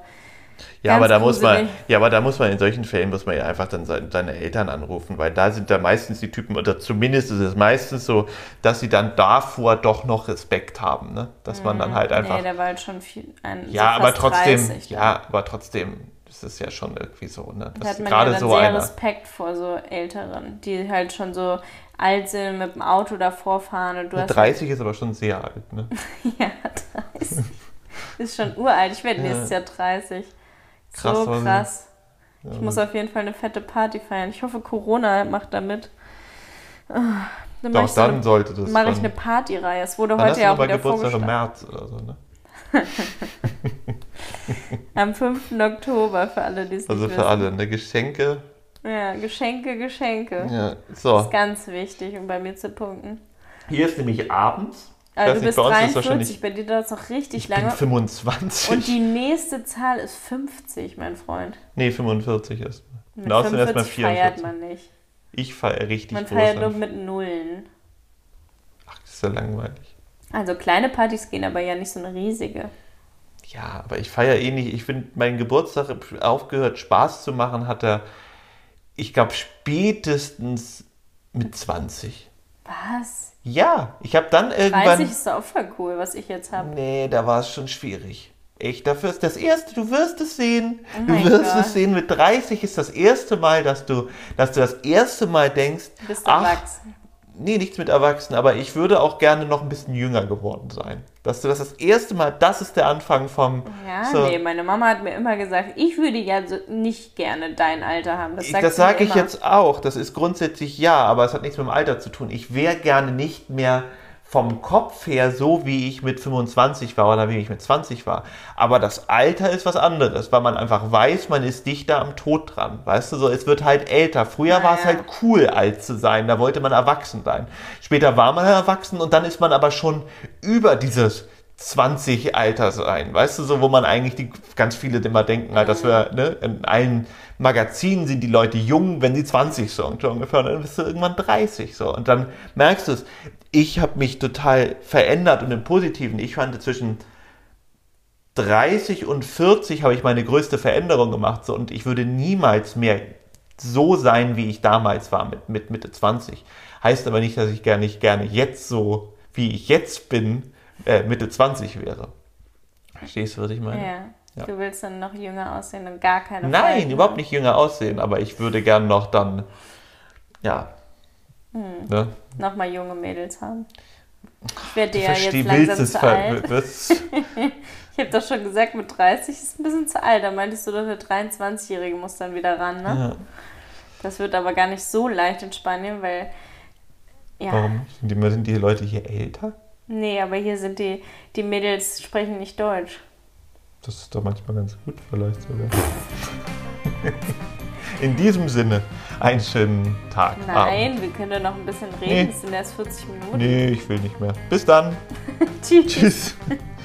Ja, Ganz aber da muss man, ja, aber da muss man in solchen Fällen muss man ja einfach dann seine, seine Eltern anrufen, weil da sind da meistens die Typen, oder zumindest ist es meistens so, dass sie dann davor doch noch Respekt haben, ne? Dass man dann halt einfach. nee, der war halt schon viel. Ein, ja, so aber trotzdem, 30 dann. ja, aber trotzdem, das ist ja schon irgendwie so, ne? Da hat man ja gerade dann so sehr einer. Respekt vor so Älteren, die halt schon so alt sind, mit dem Auto davor fahren und du hast 30 ist aber schon sehr alt, ne? ja 30. Ist schon uralt. Ich werde Ja. nächstes Jahr 30. Krass, so krass. Ich Ja, muss auf jeden Fall eine fette Party feiern. Ich hoffe, Corona macht da mit. Ah, Dann mache Doch, dann eine, sollte das. mach ich eine Partyreihe. Es wurde heute du ja auch wieder Geburtstag im. März oder so, ne? Am 5. Oktober für alle, die es Also für wissen. alle, ne? Geschenke. Ja, Geschenke, Geschenke. Ja, Das so. ist ganz wichtig, um bei mir zu punkten. Hier ist nämlich abends. Weiß du bist bei uns ist 43, wahrscheinlich- bei dir dauert es noch richtig Ich bin lange. 25. Und die nächste Zahl ist 50, mein Freund. nee, 45 erst. Mit Und außerdem erst mal 45 feiert 44. man nicht. Ich feiere richtig Man feiert nur mit Nullen. Ach, das ist ja langweilig. Also kleine Partys gehen aber ja nicht so eine riesige. Ja, aber ich feiere eh nicht. Ich finde, mein Geburtstag aufgehört, Spaß zu machen, hat er, ich glaube, spätestens mit 20. Was? Ja, ich habe dann 30 irgendwann. ist doch auch voll cool, was ich jetzt habe. Nee, da war es schon schwierig. Echt, dafür ist das erste, du wirst es sehen. Oh du wirst Gott. es sehen. Mit 30 ist das erste Mal, dass du, dass du das erste Mal denkst, Du bist ach, erwachsen. nee, nichts mit Erwachsenen, aber ich würde auch gerne noch ein bisschen jünger geworden sein. Dass du das das erste Mal, das ist der Anfang vom. Ja, so, nee, meine Mama hat mir immer gesagt, ich würde ja so nicht gerne dein Alter haben. Das, das sage ich immer. jetzt auch. Das ist grundsätzlich ja, aber es hat nichts mit dem Alter zu tun. Ich wäre gerne nicht mehr vom Kopf her so, wie ich mit 25 war oder wie ich mit 20 war. Aber das Alter ist was anderes, weil man einfach weiß, man ist dichter am Tod dran. Weißt du, so, es wird halt älter. Früher Ah, war es ja. halt cool, alt zu sein. Da wollte man erwachsen sein. Später war man erwachsen und dann ist man aber schon über dieses 20 Alter sein, weißt du, so wo man eigentlich die ganz viele immer denken, halt, dass wir ne, in allen Magazinen sind die Leute jung, wenn sie 20 sind, so ungefähr, und dann bist du irgendwann 30 so und dann merkst du es. Ich habe mich total verändert und im Positiven. Ich fand zwischen 30 und 40 habe ich meine größte Veränderung gemacht so, und ich würde niemals mehr so sein, wie ich damals war mit, mit Mitte 20. Heißt aber nicht, dass ich gar nicht gerne jetzt so, wie ich jetzt bin, äh, Mitte 20 wäre. Verstehst du, was ich meine? Ja. Ja. Du willst dann noch jünger aussehen und gar keine Nein, Falten überhaupt nicht jünger aussehen, aber ich würde gern noch dann, ja, Hm. ne? Nochmal junge Mädels haben. Ich werde ja jetzt langsam zu alt. Ich habe doch schon gesagt, mit 30 ist ein bisschen zu alt. Da meintest du doch, der 23-Jährige muss dann wieder ran, ne? ja. Das wird aber gar nicht so leicht in Spanien, weil. Ja. Warum? Sind die, sind die Leute hier älter? Nee, aber hier sind die, die Mädels sprechen nicht Deutsch. Das ist doch manchmal ganz gut vielleicht sogar. In diesem Sinne, einen schönen Tag. Nein, Abend. wir können da noch ein bisschen reden. Nee. Es sind erst 40 Minuten. Nee, ich will nicht mehr. Bis dann. Tschüss. Tschüss.